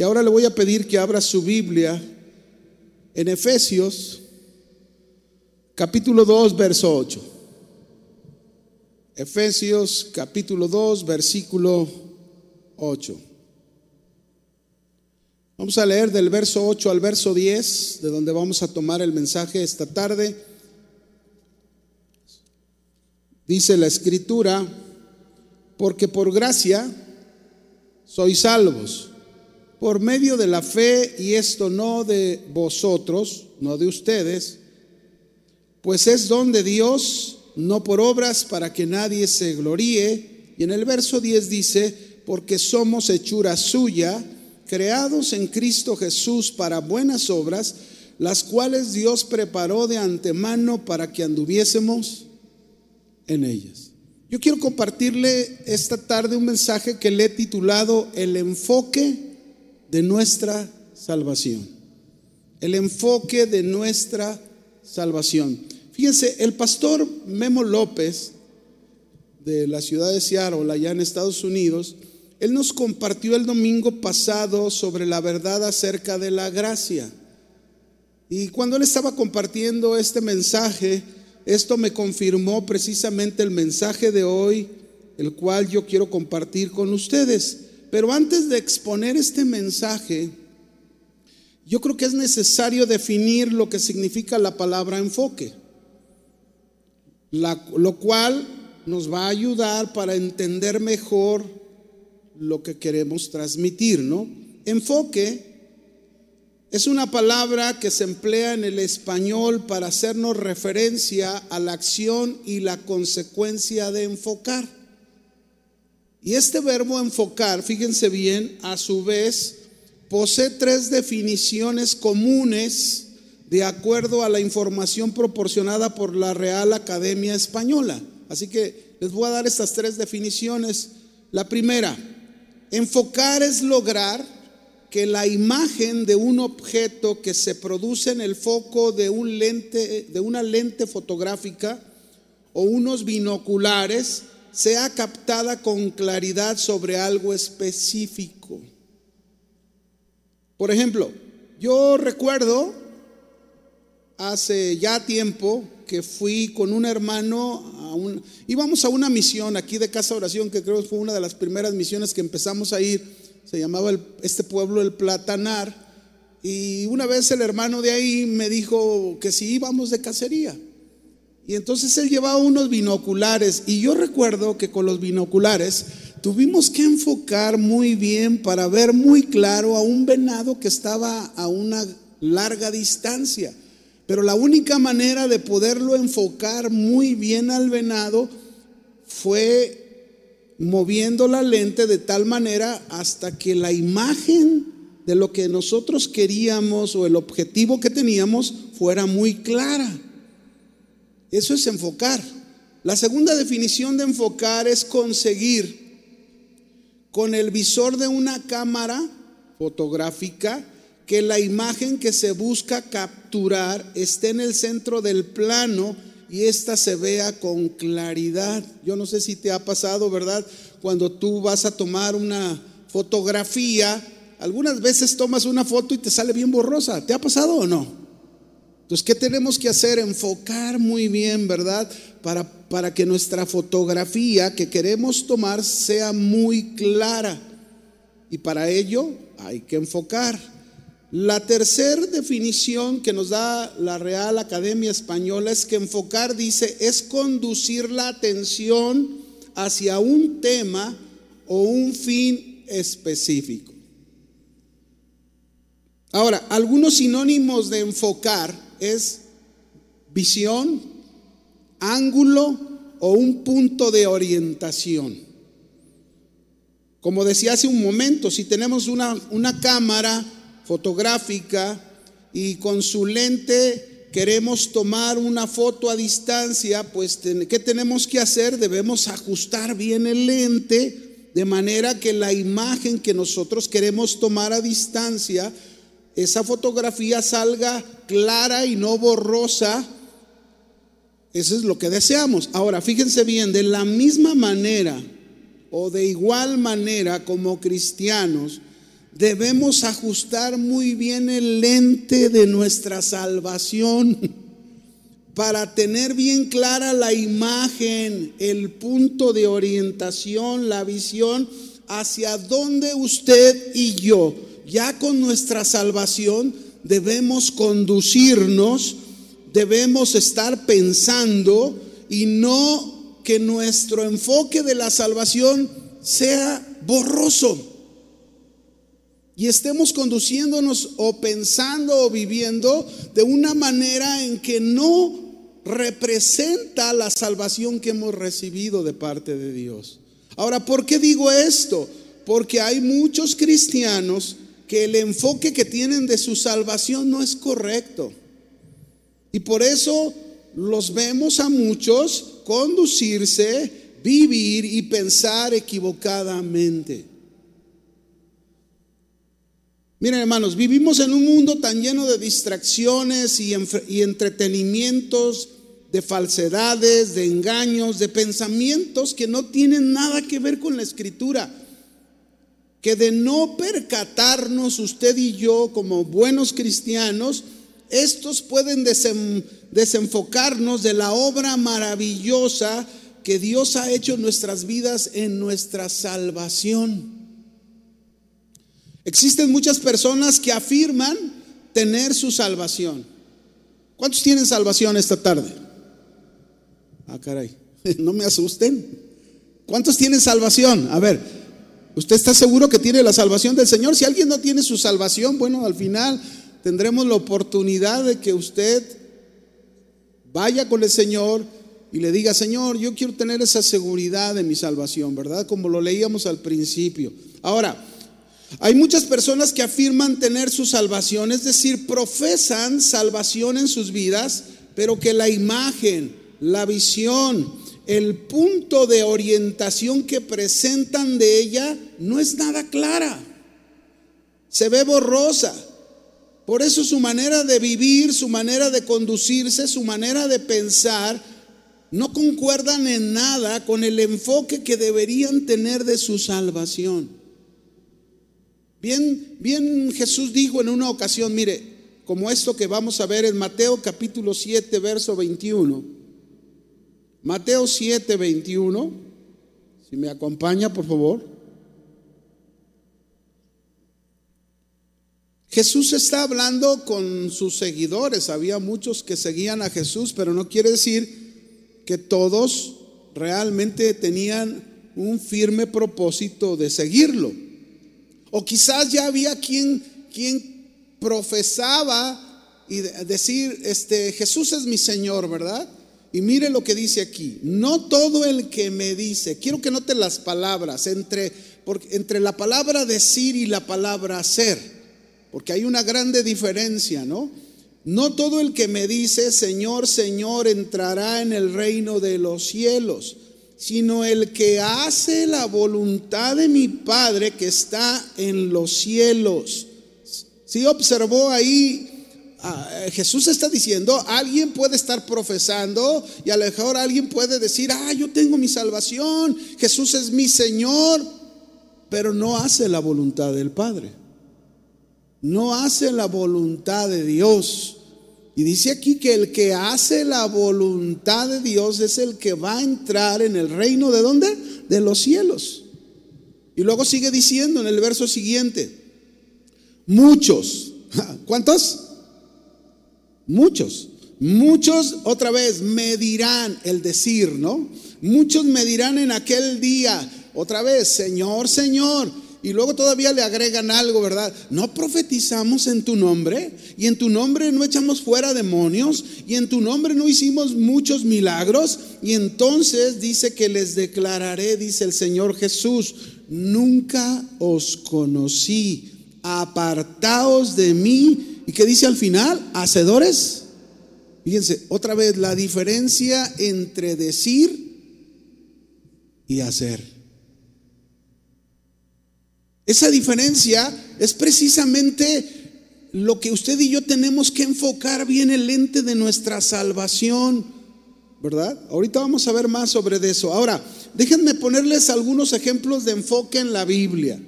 Y ahora le voy a pedir que abra su Biblia en Efesios capítulo 2, verso 8. Efesios capítulo 2, versículo 8. Vamos a leer del verso 8 al verso 10, de donde vamos a tomar el mensaje esta tarde. Dice la escritura, porque por gracia sois salvos, por medio de la fe, y esto no de vosotros, no de ustedes, pues es don de Dios, no por obras para que nadie se gloríe. Y en el verso 10 dice, porque somos hechura suya, creados en Cristo Jesús para buenas obras, las cuales Dios preparó de antemano para que anduviésemos en ellas. Yo quiero compartirle esta tarde un mensaje que le he titulado El enfoque de nuestra salvación. El enfoque de nuestra salvación. Fíjense, el pastor Memo López de la ciudad de Seattle, allá en Estados Unidos, él nos compartió el domingo pasado sobre la verdad acerca de la gracia. Y cuando él estaba compartiendo este mensaje, esto me confirmó precisamente el mensaje de hoy, el cual yo quiero compartir con ustedes. Pero antes de exponer este mensaje, yo creo que es necesario definir lo que significa la palabra enfoque, lo cual nos va a ayudar para entender mejor lo que queremos transmitir, ¿no? Enfoque es una palabra que se emplea en el español para hacernos referencia a la acción y la consecuencia de enfocar. Y este verbo enfocar, fíjense bien, a su vez posee tres definiciones comunes de acuerdo a la información proporcionada por la Real Academia Española. Así que les voy a dar estas tres definiciones. La primera, Enfocar es lograr que la imagen de un objeto que se produce en el foco de, un lente, de una lente fotográfica o unos binoculares sea captada con claridad sobre algo específico. Por ejemplo, yo recuerdo hace ya tiempo que fui con un hermano, a un, íbamos a una misión aquí de Casa Oración, que creo que fue una de las primeras misiones que empezamos a ir, se llamaba este pueblo el Platanar, y una vez el hermano de ahí me dijo que si íbamos de cacería. Y entonces él llevaba unos binoculares, y yo recuerdo que con los binoculares tuvimos que enfocar muy bien para ver muy claro a un venado que estaba a una larga distancia. Pero la única manera de poderlo enfocar muy bien al venado fue moviendo la lente de tal manera hasta que la imagen de lo que nosotros queríamos o el objetivo que teníamos fuera muy clara. Eso es enfocar. La segunda definición de enfocar es conseguir con el visor de una cámara fotográfica que la imagen que se busca capturar esté en el centro del plano y ésta se vea con claridad. Yo no sé si te ha pasado, ¿verdad? Cuando tú vas a tomar una fotografía, algunas veces tomas una foto y te sale bien borrosa. ¿Te ha pasado o no? Entonces, ¿qué tenemos que hacer? Enfocar muy bien, ¿verdad? Para, para que nuestra fotografía que queremos tomar sea muy clara. Y para ello hay que enfocar. La tercera definición que nos da la Real Academia Española es que enfocar, dice, es conducir la atención hacia un tema o un fin específico. Ahora, algunos sinónimos de enfocar es visión, ángulo o un punto de orientación. Como decía hace un momento, si tenemos una, una cámara, fotográfica y con su lente queremos tomar una foto a distancia, pues ¿qué tenemos que hacer? Debemos ajustar bien el lente de manera que la imagen que nosotros queremos tomar a distancia, esa fotografía salga clara y no borrosa. Eso es lo que deseamos. Ahora, fíjense bien, de la misma manera o de igual manera como cristianos, debemos ajustar muy bien el lente de nuestra salvación para tener bien clara la imagen, el punto de orientación, la visión hacia dónde usted y yo, ya con nuestra salvación, debemos conducirnos, debemos estar pensando y no que nuestro enfoque de la salvación sea borroso y estemos conduciéndonos o pensando o viviendo de una manera en que no representa la salvación que hemos recibido de parte de Dios. Ahora, ¿por qué digo esto? Porque hay muchos cristianos que el enfoque que tienen de su salvación no es correcto. Y por eso los vemos a muchos conducirse, vivir y pensar equivocadamente. Miren hermanos, vivimos en un mundo tan lleno de distracciones y, entretenimientos, de falsedades, de engaños, de pensamientos que no tienen nada que ver con la escritura. Que de no percatarnos usted y yo como buenos cristianos, estos pueden desenfocarnos de la obra maravillosa que Dios ha hecho en nuestras vidas en nuestra salvación. Existen muchas personas que afirman tener su salvación. ¿Cuántos tienen salvación esta tarde? Ah, caray, no me asusten. ¿Cuántos tienen salvación? A ver, ¿usted está seguro que tiene la salvación del Señor? Si alguien no tiene su salvación, bueno, al final tendremos la oportunidad de que usted vaya con el Señor y le diga, Señor, yo quiero tener esa seguridad de mi salvación, ¿verdad? Como lo leíamos al principio. Ahora, hay muchas personas que afirman tener su salvación, es decir, profesan salvación en sus vidas, pero que la imagen, la visión, el punto de orientación que presentan de ella no es nada clara. Se ve borrosa. Por eso su manera de vivir, su manera de conducirse, su manera de pensar, no concuerdan en nada con el enfoque que deberían tener de su salvación. Bien, bien Jesús dijo en una ocasión, mire, como esto que vamos a ver en Mateo capítulo 7, verso 21. Mateo 7, 21. Si me acompaña, por favor. Jesús está hablando con sus seguidores. Había muchos que seguían a Jesús, pero no quiere decir que todos realmente tenían un firme propósito de seguirlo. O quizás ya había quien, quien profesaba y decir, este, Jesús es mi Señor, ¿verdad? Y mire lo que dice aquí, no todo el que me dice, quiero que note las palabras, entre, porque, entre la palabra decir y la palabra hacer, porque hay una grande diferencia, ¿no? No todo el que me dice, Señor, Señor, entrará en el reino de los cielos, sino el que hace la voluntad de mi Padre que está en los cielos. Si observó ahí, ah, Jesús está diciendo, alguien puede estar profesando y a lo mejor alguien puede decir, ah, yo tengo mi salvación, Jesús es mi Señor, pero no hace la voluntad del Padre. No hace la voluntad de Dios. Y dice aquí que el que hace la voluntad de Dios es el que va a entrar en el reino de dónde? De los cielos. Y luego sigue diciendo en el verso siguiente, muchos, ¿cuántos? Muchos. Muchos otra vez me dirán el decir, ¿no? Muchos me dirán en aquel día, otra vez, Señor, Señor, y luego todavía le agregan algo, ¿verdad? No profetizamos en tu nombre y en tu nombre no echamos fuera demonios y en tu nombre no hicimos muchos milagros. Y entonces dice que les declararé, dice el Señor Jesús, nunca os conocí, apartaos de mí. ¿Y qué dice al final? Hacedores. Fíjense, otra vez la diferencia entre decir y hacer. Esa diferencia es precisamente lo que usted y yo tenemos que enfocar bien el lente de nuestra salvación, ¿verdad? Ahorita vamos a ver más sobre eso. Ahora, déjenme ponerles algunos ejemplos de enfoque en la Biblia.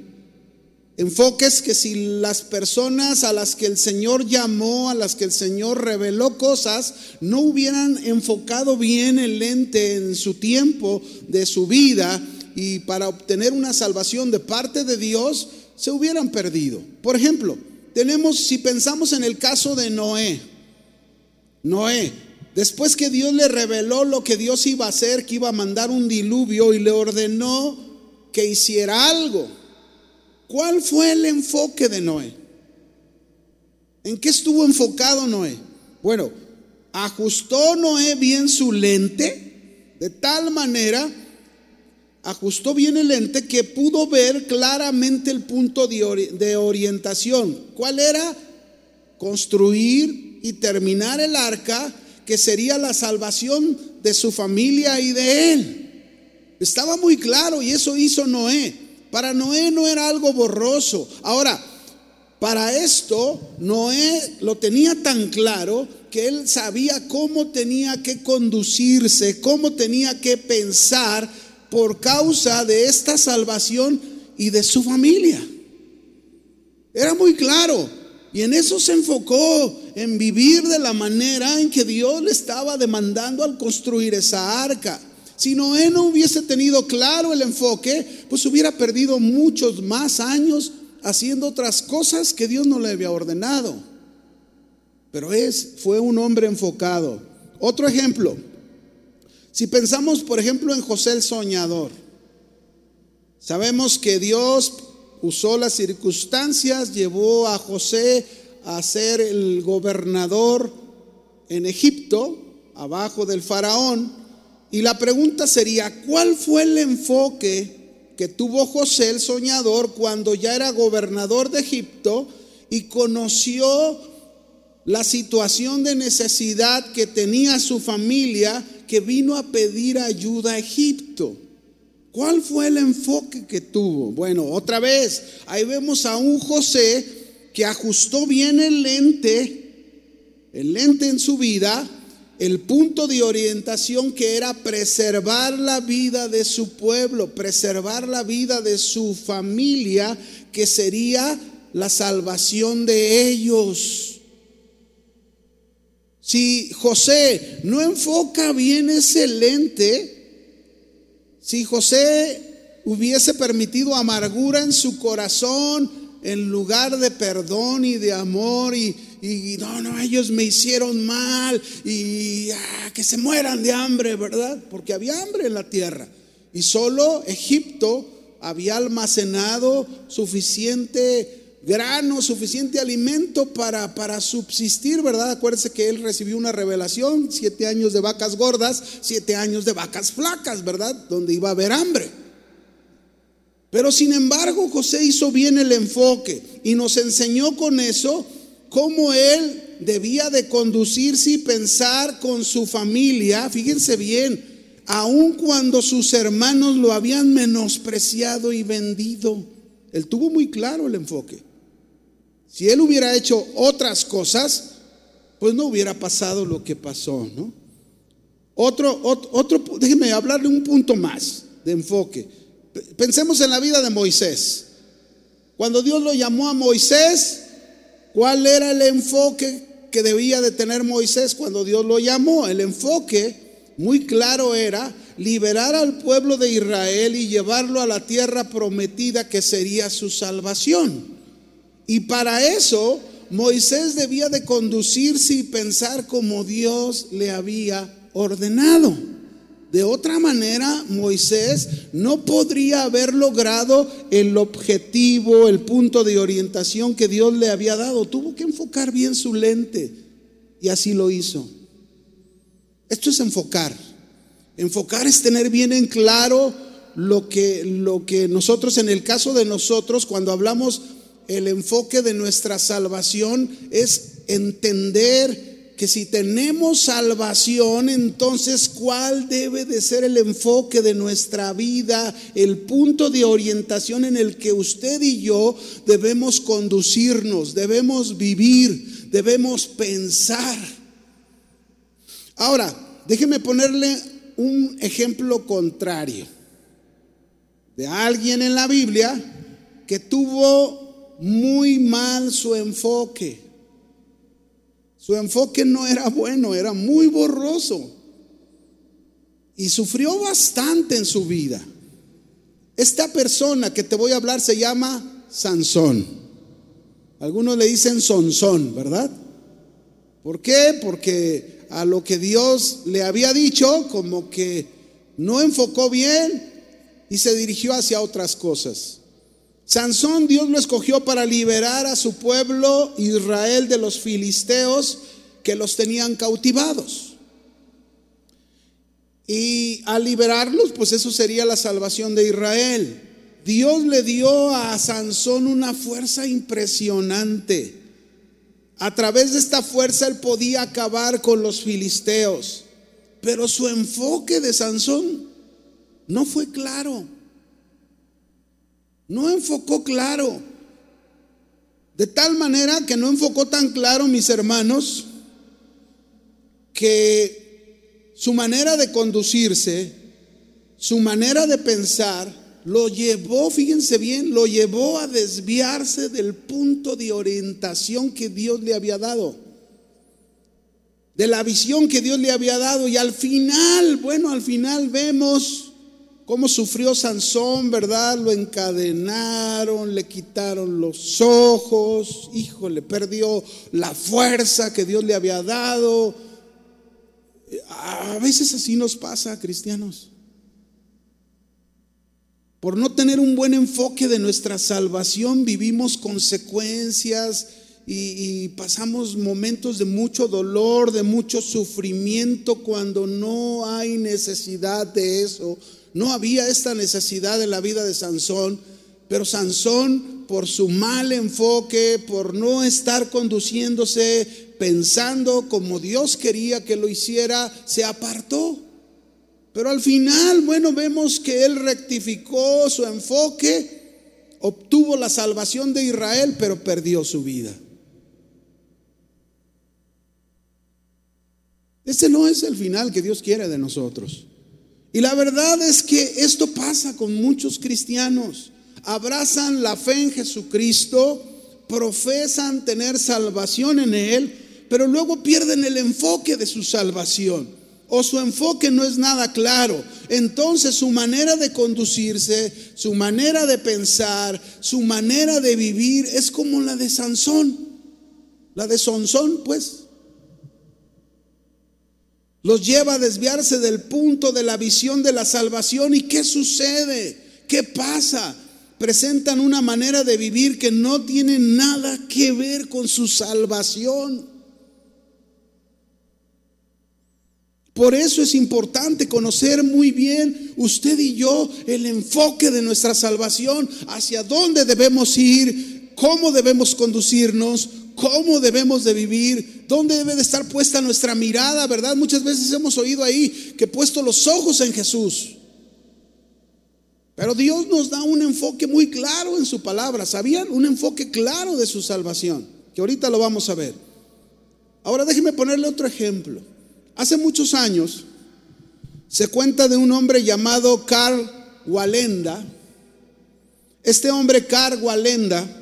Enfoques que si las personas a las que el Señor llamó, a las que el Señor reveló cosas, no hubieran enfocado bien el lente en su tiempo de su vida y para obtener una salvación de parte de Dios, se hubieran perdido. Por ejemplo, tenemos, si pensamos en el caso de Noé, Noé, después que Dios le reveló lo que Dios iba a hacer, que iba a mandar un diluvio y le ordenó que hiciera algo, ¿cuál fue el enfoque de Noé? ¿En qué estuvo enfocado Noé? Bueno, ajustó Noé bien su lente de tal manera ajustó bien el lente que pudo ver claramente el punto de, orientación. ¿Cuál era? Construir y terminar el arca que sería la salvación de su familia y de él. Estaba muy claro y eso hizo Noé. Para Noé no era algo borroso. Ahora, para esto, Noé lo tenía tan claro que él sabía cómo tenía que conducirse, cómo tenía que pensar por causa de esta salvación y de su familia. Era muy claro. Y en eso se enfocó, en vivir de la manera en que Dios le estaba demandando al construir esa arca. Si Noé no hubiese tenido claro el enfoque, pues hubiera perdido muchos más años haciendo otras cosas que Dios no le había ordenado. Pero es, fue un hombre enfocado. Otro ejemplo, si pensamos, por ejemplo, en José el Soñador, sabemos que Dios usó las circunstancias, llevó a José a ser el gobernador en Egipto, abajo del faraón, y la pregunta sería, ¿cuál fue el enfoque que tuvo José el Soñador cuando ya era gobernador de Egipto y conoció la situación de necesidad que tenía su familia que vino a pedir ayuda a Egipto. ¿Cuál fue el enfoque que tuvo? Bueno, otra vez, ahí vemos a un José que ajustó bien el lente, el lente en su vida, el punto de orientación que era preservar la vida de su pueblo, preservar la vida de su familia, que sería la salvación de ellos. Si José no enfoca bien ese lente, si José hubiese permitido amargura en su corazón en lugar de perdón y de amor y, no, no, ellos me hicieron mal y ah, que se mueran de hambre, ¿verdad? Porque había hambre en la tierra y solo Egipto había almacenado suficiente grano, suficiente alimento para, para subsistir, ¿verdad? Acuérdense que él recibió una revelación, siete años de vacas gordas, siete años de vacas flacas, ¿verdad? Donde iba a haber hambre. Pero sin embargo, José hizo bien el enfoque y nos enseñó con eso cómo él debía de conducirse y pensar con su familia, fíjense bien, aun cuando sus hermanos lo habían menospreciado y vendido. Él tuvo muy claro el enfoque. Si él hubiera hecho otras cosas, pues no hubiera pasado lo que pasó, ¿no? Otro, otro, déjeme hablarle un punto más de enfoque. Pensemos en la vida de Moisés. Cuando Dios lo llamó a Moisés, ¿cuál era el enfoque que debía de tener Moisés cuando Dios lo llamó? El enfoque muy claro era liberar al pueblo de Israel y llevarlo a la tierra prometida que sería su salvación. Y para eso Moisés debía de conducirse y pensar como Dios le había ordenado. De otra manera, Moisés no podría haber logrado el objetivo, el punto de orientación que Dios le había dado. Tuvo que enfocar bien su lente y así lo hizo. Esto es enfocar. Enfocar es tener bien en claro lo que, lo que nosotros, en el caso de nosotros, cuando hablamos el enfoque de nuestra salvación es entender que si tenemos salvación, entonces cuál debe de ser el enfoque de nuestra vida, el punto de orientación en el que usted y yo debemos conducirnos, debemos vivir, debemos pensar. Ahora, déjeme ponerle un ejemplo contrario de alguien en la Biblia que tuvo muy mal su enfoque. Su enfoque no era bueno, era muy borroso. Y sufrió bastante en su vida. Esta persona que te voy a hablar se llama Sansón. Algunos le dicen Sonsón, ¿verdad? ¿Por qué? Porque a lo que Dios le había dicho, como que no enfocó bien y se dirigió hacia otras cosas. Sansón Dios lo escogió para liberar a su pueblo Israel de los filisteos que los tenían cautivados. Y al liberarlos, pues eso sería la salvación de Israel. Dios le dio a Sansón una fuerza impresionante. A través de esta fuerza él podía acabar con los filisteos. Pero su enfoque de Sansón no fue claro. No enfocó claro. De tal manera que no enfocó tan claro, mis hermanos, que su manera de conducirse, su manera de pensar, lo llevó, fíjense bien, lo llevó a desviarse del punto de orientación que Dios le había dado, de la visión que Dios le había dado. Y al final, bueno, al final vemos cómo sufrió Sansón, ¿verdad? Lo encadenaron, le quitaron los ojos, híjole, perdió la fuerza que Dios le había dado. A veces así nos pasa, cristianos. Por no tener un buen enfoque de nuestra salvación, vivimos consecuencias y, y, pasamos momentos de mucho dolor, de mucho sufrimiento, cuando no hay necesidad de eso no había esta necesidad en la vida de Sansón, pero Sansón, por su mal enfoque, por no estar conduciéndose, pensando como Dios quería que lo hiciera, se apartó. Pero al final, bueno, vemos que él rectificó su enfoque, obtuvo la salvación de Israel, pero perdió su vida. Ese no es el final que Dios quiere de nosotros. Y la verdad es que esto pasa con muchos cristianos. Abrazan la fe en Jesucristo, profesan tener salvación en Él, pero luego pierden el enfoque de su salvación. O su enfoque no es nada claro. Entonces su manera de conducirse, su manera de pensar, su manera de vivir es como la de Sansón. La de Sansón, pues. Los lleva a desviarse del punto de la visión de la salvación. ¿Y qué sucede? ¿Qué pasa? Presentan una manera de vivir que no tiene nada que ver con su salvación. Por eso es importante conocer muy bien usted y yo el enfoque de nuestra salvación, hacia dónde debemos ir, cómo debemos conducirnos, cómo debemos de vivir, dónde debe de estar puesta nuestra mirada, ¿verdad? Muchas veces hemos oído ahí que puesto los ojos en Jesús. Pero Dios nos da un enfoque muy claro en su palabra, ¿sabían? Un enfoque claro de su salvación, que ahorita lo vamos a ver. Ahora déjenme ponerle otro ejemplo. Hace muchos años se cuenta de un hombre llamado Carl Walenda. Este hombre, Carl Walenda,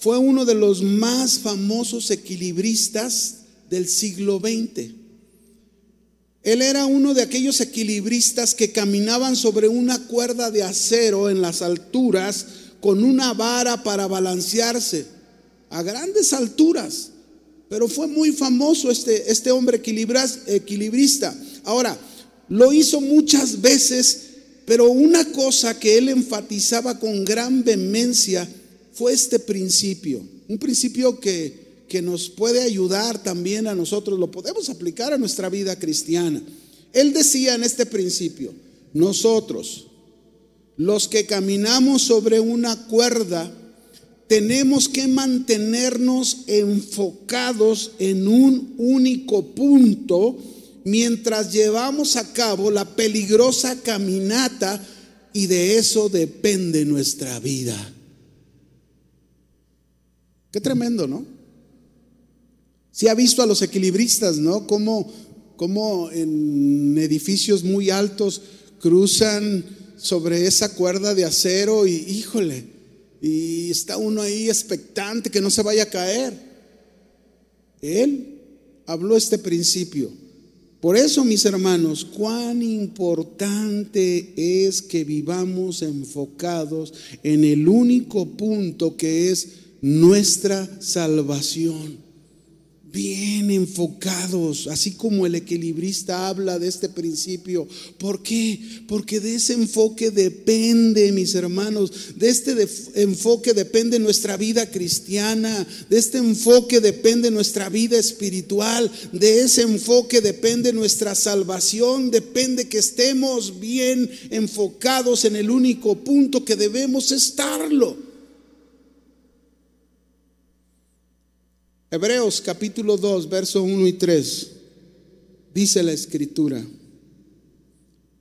fue uno de los más famosos equilibristas del siglo XX. Él era uno de aquellos equilibristas que caminaban sobre una cuerda de acero en las alturas con una vara para balancearse a grandes alturas. Pero fue muy famoso este, este hombre equilibrista. Ahora, lo hizo muchas veces, pero una cosa que él enfatizaba con gran vehemencia fue este principio, un principio que, que nos puede ayudar también a nosotros, lo podemos aplicar a nuestra vida cristiana. Él decía en este principio, nosotros, los que caminamos sobre una cuerda, tenemos que mantenernos enfocados en un único punto mientras llevamos a cabo la peligrosa caminata y de eso depende nuestra vida. Qué tremendo, ¿no? Si ha visto a los equilibristas, ¿no? Como, como en edificios muy altos cruzan sobre esa cuerda de acero y, híjole, y está uno ahí expectante que no se vaya a caer. Él habló este principio. Por eso, mis hermanos, cuán importante es que vivamos enfocados en el único punto que es nuestra salvación bien enfocados, así como el equilibrista habla de este principio. ¿Por qué? Porque de ese enfoque depende, mis hermanos, de este enfoque depende nuestra vida cristiana, de este enfoque depende nuestra vida espiritual, de ese enfoque depende nuestra salvación, depende que estemos bien enfocados en el único punto que debemos estarlo. Hebreos capítulo 2, versos 1 y 3, dice la escritura.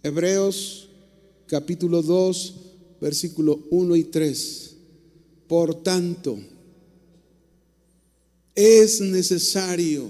Hebreos capítulo 2, versículo 1 y 3. Por tanto, es necesario,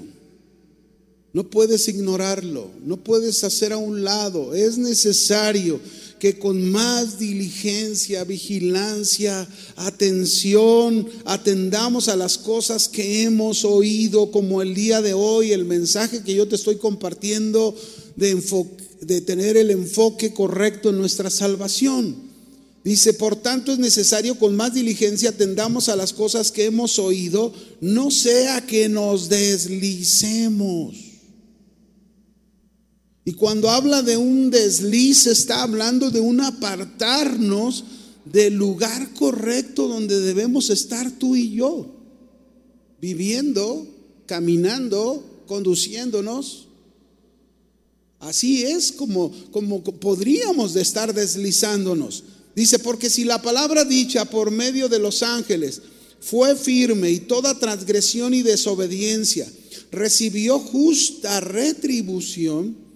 no puedes ignorarlo, no puedes hacer a un lado, es necesario que con más diligencia, vigilancia, atención, atendamos a las cosas que hemos oído, como el día de hoy, el mensaje que yo te estoy compartiendo de, tener el enfoque correcto en nuestra salvación. Dice, por tanto es necesario con más diligencia atendamos a las cosas que hemos oído, no sea que nos deslicemos. Y cuando habla de un desliz, está hablando de un apartarnos del lugar correcto donde debemos estar tú y yo, viviendo, caminando, conduciéndonos. Así es como, como podríamos de estar deslizándonos. Dice, porque si la palabra dicha por medio de los ángeles fue firme y toda transgresión y desobediencia recibió justa retribución,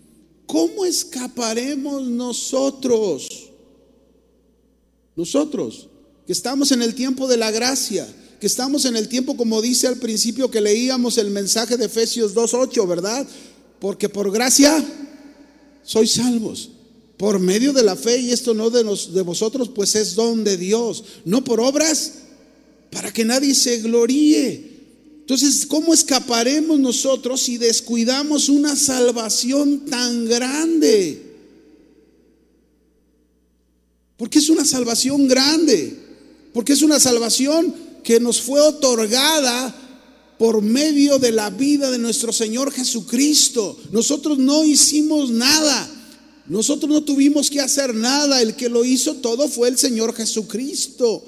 ¿cómo escaparemos nosotros? Nosotros, que estamos en el tiempo de la gracia, que estamos en el tiempo, como dice al principio que leíamos el mensaje de Efesios 2.8, ¿verdad? Porque por gracia sois salvos. Por medio de la fe, y esto no de, de vosotros, pues es don de Dios, no por obras, para que nadie se gloríe. Entonces, ¿cómo escaparemos nosotros si descuidamos una salvación tan grande? Porque es una salvación grande, porque es una salvación que nos fue otorgada por medio de la vida de nuestro Señor Jesucristo. Nosotros no hicimos nada, nosotros no tuvimos que hacer nada, el que lo hizo todo fue el Señor Jesucristo.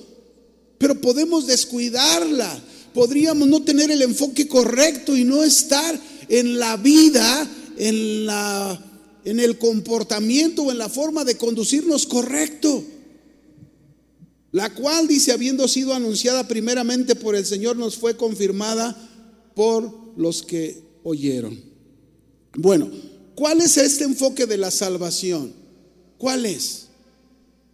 Pero podemos descuidarla podríamos no tener el enfoque correcto y no estar en la vida, en, la, en el comportamiento o en la forma de conducirnos correcto. La cual, dice, habiendo sido anunciada primeramente por el Señor, nos fue confirmada por los que oyeron. Bueno, ¿cuál es este enfoque de la salvación? ¿Cuál es?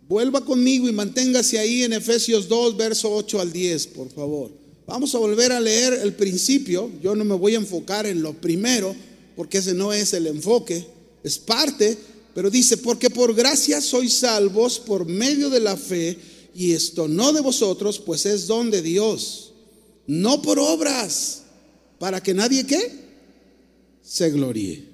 Vuelva conmigo y manténgase ahí en Efesios 2, verso 8 al 10, por favor. Vamos a volver a leer el principio. Yo no me voy a enfocar en lo primero, porque ese no es el enfoque, es parte, pero dice, porque por gracia sois salvos por medio de la fe, y esto no de vosotros, pues es don de Dios, no por obras, para que nadie qué se gloríe.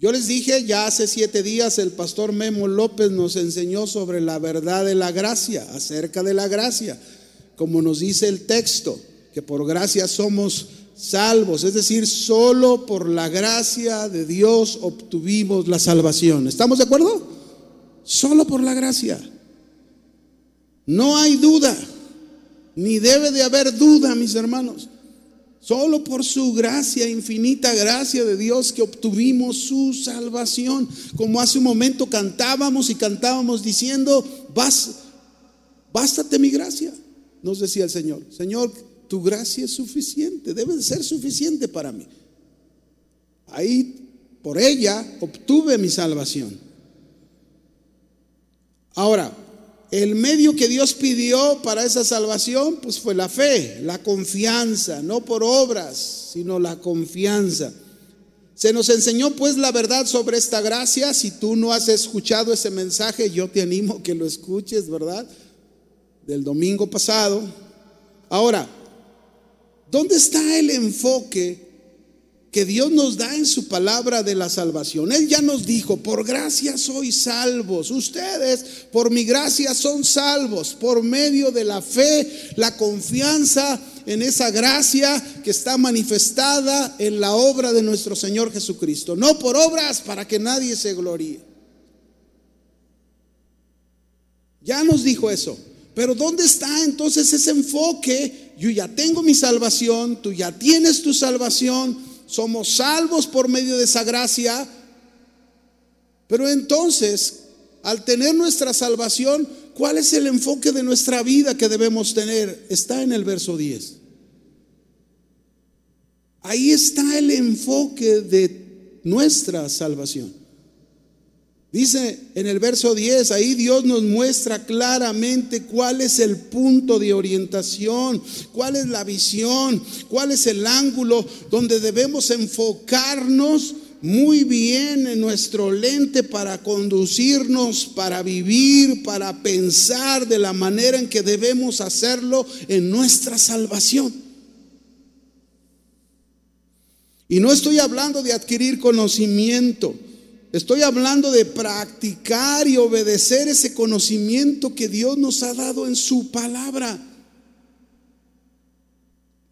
Yo les dije, ya hace siete días el pastor Memo López nos enseñó sobre la verdad de la gracia, acerca de la gracia como nos dice el texto, que por gracia somos salvos, es decir, solo por la gracia de Dios obtuvimos la salvación. ¿Estamos de acuerdo? Solo por la gracia. No hay duda, ni debe de haber duda, mis hermanos. Solo por su gracia, infinita gracia de Dios que obtuvimos su salvación. Como hace un momento cantábamos y cantábamos diciendo, bástate mi gracia nos decía el Señor, Señor, tu gracia es suficiente, debe de ser suficiente para mí. Ahí, por ella, obtuve mi salvación. Ahora, el medio que Dios pidió para esa salvación, pues fue la fe, la confianza, no por obras, sino la confianza. Se nos enseñó pues la verdad sobre esta gracia. Si tú no has escuchado ese mensaje, yo te animo que lo escuches, ¿verdad? Del domingo pasado. Ahora, ¿dónde está el enfoque que Dios nos da en su palabra de la salvación. Él ya nos dijo, por gracia sois salvos. Ustedes, por mi gracia, son salvos, por medio de la fe, la confianza en esa gracia que está manifestada en la obra de nuestro Señor Jesucristo. No por obras para que nadie se gloríe. Ya nos dijo eso. Pero ¿dónde está entonces ese enfoque? Yo ya tengo mi salvación, tú ya tienes tu salvación somos salvos por medio de esa gracia. Pero entonces, al tener nuestra salvación, ¿cuál es el enfoque de nuestra vida que debemos tener? Está en el verso 10. Ahí está el enfoque de nuestra salvación. Dice en el verso 10, ahí Dios nos muestra claramente cuál es el punto de orientación, cuál es la visión, cuál es el ángulo donde debemos enfocarnos muy bien en nuestro lente para conducirnos, para vivir, para pensar de la manera en que debemos hacerlo en nuestra salvación. Y no estoy hablando de adquirir conocimiento. Estoy hablando de practicar y obedecer ese conocimiento que Dios nos ha dado en su palabra.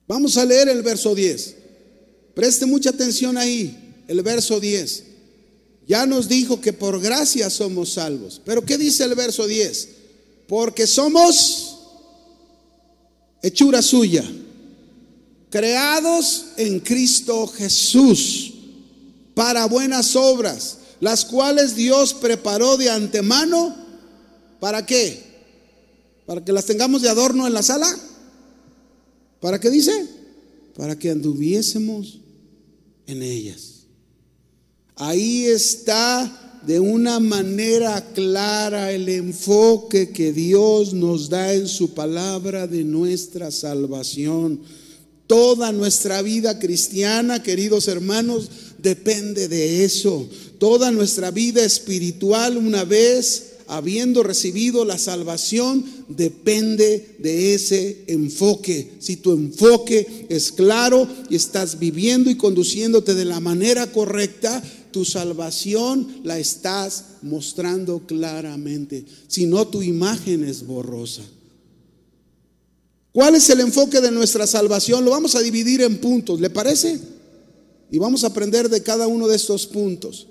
Vamos a leer el verso 10. Preste mucha atención ahí, el verso 10. Ya nos dijo que por gracia somos salvos. Pero ¿qué dice el verso 10? Porque somos hechura suya, creados en Cristo Jesús para buenas obras las cuales Dios preparó de antemano. ¿Para qué? ¿Para que las tengamos de adorno en la sala? ¿Para qué dice? Para que anduviésemos en ellas. Ahí está de una manera clara el enfoque que Dios nos da en su palabra de nuestra salvación. Toda nuestra vida cristiana, queridos hermanos, depende de eso. Toda nuestra vida espiritual, una vez habiendo recibido la salvación, depende de ese enfoque. Si tu enfoque es claro y estás viviendo y conduciéndote de la manera correcta, tu salvación la estás mostrando claramente. Si no, tu imagen es borrosa. ¿Cuál es el enfoque de nuestra salvación? Lo vamos a dividir en puntos, ¿le parece? Y vamos a aprender de cada uno de estos puntos.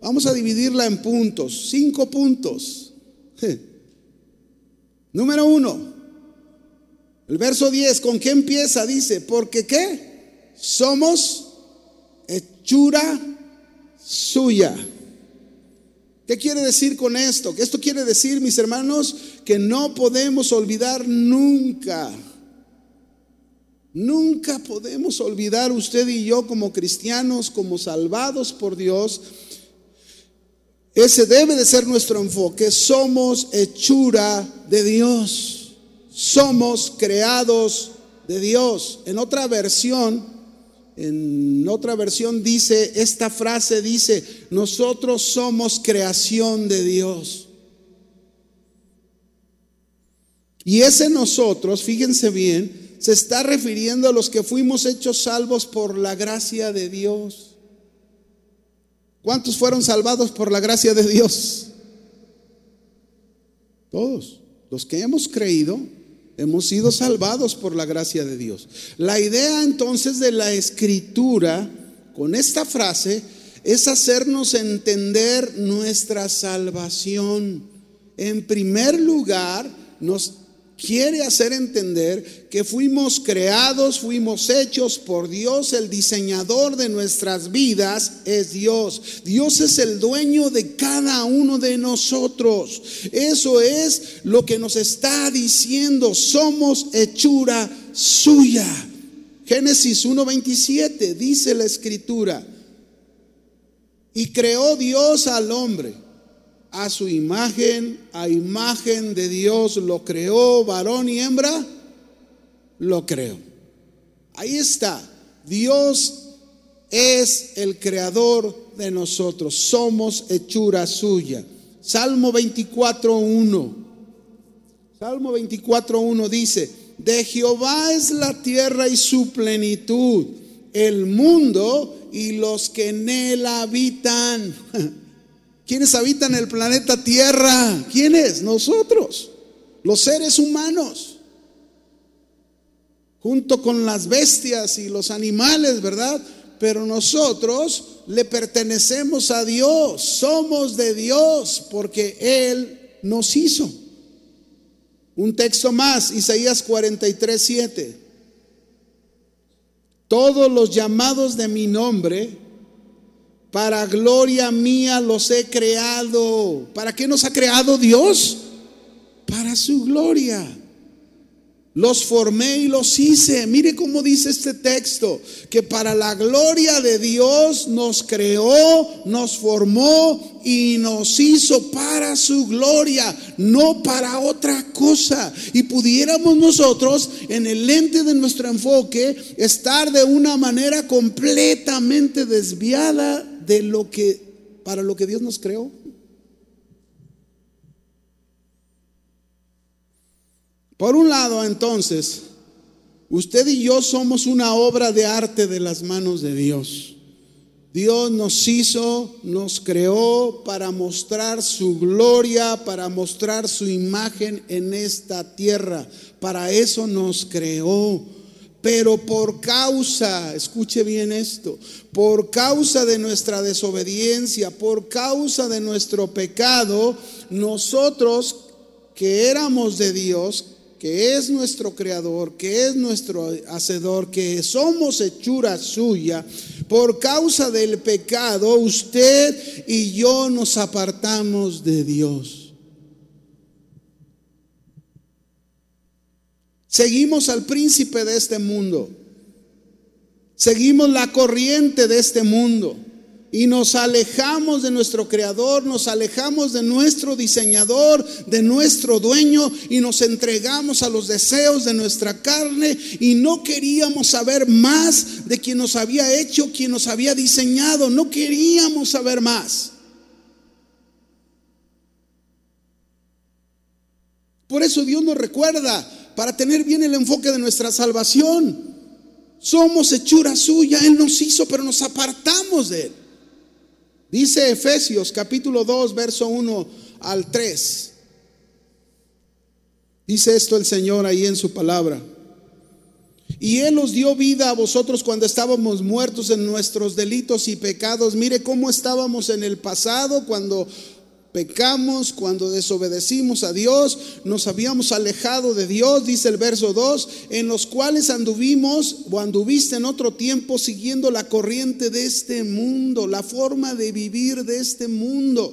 Vamos a dividirla en puntos, cinco puntos. Número uno, el verso 10, ¿con qué empieza? Dice, porque qué? Somos hechura suya. ¿Qué quiere decir con esto? Que esto quiere decir, mis hermanos, que no podemos olvidar nunca. Nunca podemos olvidar usted y yo como cristianos, como salvados por Dios, ese debe de ser nuestro enfoque. Somos hechura de Dios. Somos creados de Dios. En otra versión, en otra versión dice, esta frase dice, nosotros somos creación de Dios. Y ese nosotros, fíjense bien, se está refiriendo a los que fuimos hechos salvos por la gracia de Dios. ¿Cuántos fueron salvados por la gracia de Dios? Todos. Los que hemos creído, hemos sido salvados por la gracia de Dios. La idea entonces de la escritura con esta frase es hacernos entender nuestra salvación. En primer lugar, nos quiere hacer entender que fuimos creados, fuimos hechos por Dios, el diseñador de nuestras vidas es Dios. Dios es el dueño de cada uno de nosotros. Eso es lo que nos está diciendo, somos hechura suya. Génesis 1.27 dice la escritura, y creó Dios al hombre a su imagen, a imagen de Dios lo creó, varón y hembra, lo creó. Ahí está, Dios es el creador de nosotros, somos hechura suya. Salmo 24.1. Salmo 24.1 dice, de Jehová es la tierra y su plenitud, el mundo y los que en él habitan. ¿Quiénes habitan el planeta Tierra? ¿Quiénes? Nosotros, los seres humanos, junto con las bestias y los animales, ¿verdad? Pero nosotros le pertenecemos a Dios, somos de Dios, porque Él nos hizo. Un texto más, Isaías 43, 7. Todos los llamados de mi nombre, para gloria mía los he creado. ¿Para qué nos ha creado Dios? Para su gloria. Los formé y los hice. Mire cómo dice este texto, que para la gloria de Dios nos creó, nos formó y nos hizo para su gloria, no para otra cosa. Y pudiéramos nosotros, en el lente de nuestro enfoque, estar de una manera completamente desviada de lo que, para lo que Dios nos creó. Por un lado, entonces, usted y yo somos una obra de arte de las manos de Dios. Dios nos hizo, nos creó para mostrar su gloria, para mostrar su imagen en esta tierra. Para eso nos creó. Pero por causa, escuche bien esto, por causa de nuestra desobediencia, por causa de nuestro pecado, nosotros que éramos de Dios, que es nuestro creador, que es nuestro hacedor, que somos hechura suya, por causa del pecado, usted y yo nos apartamos de Dios. Seguimos al príncipe de este mundo. Seguimos la corriente de este mundo y nos alejamos de nuestro creador, nos alejamos de nuestro diseñador, de nuestro dueño y nos entregamos a los deseos de nuestra carne y no queríamos saber más de quien nos había hecho, quien nos había diseñado, no queríamos saber más. Por eso Dios nos recuerda para tener bien el enfoque de nuestra salvación. Somos hechura suya, Él nos hizo, pero nos apartamos de Él. Dice Efesios capítulo 2, verso 1 al 3. Dice esto el Señor ahí en su palabra. Y Él os dio vida a vosotros cuando estábamos muertos en nuestros delitos y pecados. Mire cómo estábamos en el pasado cuando pecamos, cuando desobedecimos a Dios, nos habíamos alejado de Dios, dice el verso 2, en los cuales anduvimos o anduviste en otro tiempo siguiendo la corriente de este mundo, la forma de vivir de este mundo,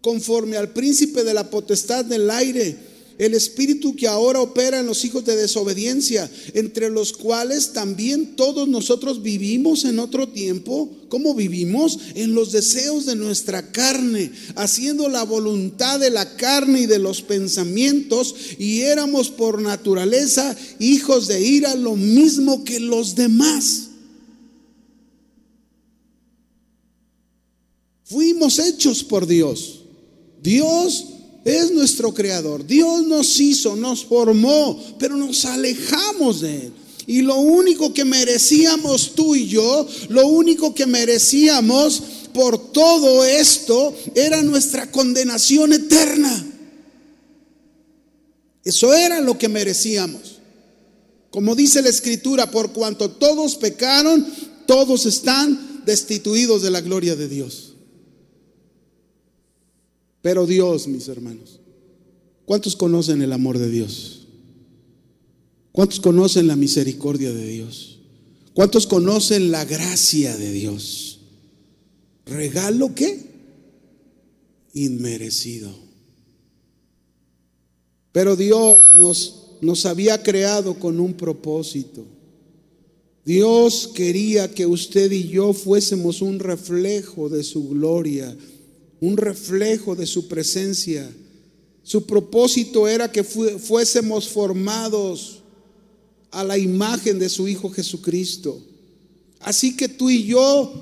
conforme al príncipe de la potestad del aire el espíritu que ahora opera en los hijos de desobediencia, entre los cuales también todos nosotros vivimos en otro tiempo. ¿Cómo vivimos? En los deseos de nuestra carne, haciendo la voluntad de la carne y de los pensamientos, y éramos por naturaleza hijos de ira, lo mismo que los demás. Fuimos hechos por Dios. Dios es nuestro creador. Dios nos hizo, nos formó, pero nos alejamos de Él. Y lo único que merecíamos tú y yo, lo único que merecíamos por todo esto era nuestra condenación eterna. Eso era lo que merecíamos. Como dice la escritura, por cuanto todos pecaron, todos están destituidos de la gloria de Dios. Pero Dios, mis hermanos, ¿cuántos conocen el amor de Dios? ¿Cuántos conocen la misericordia de Dios? ¿Cuántos conocen la gracia de Dios? ¿Regalo qué? Inmerecido. Pero Dios nos, nos había creado con un propósito. Dios quería que usted y yo fuésemos un reflejo de su gloria un reflejo de su presencia. Su propósito era que fuésemos formados a la imagen de su Hijo Jesucristo. Así que tú y yo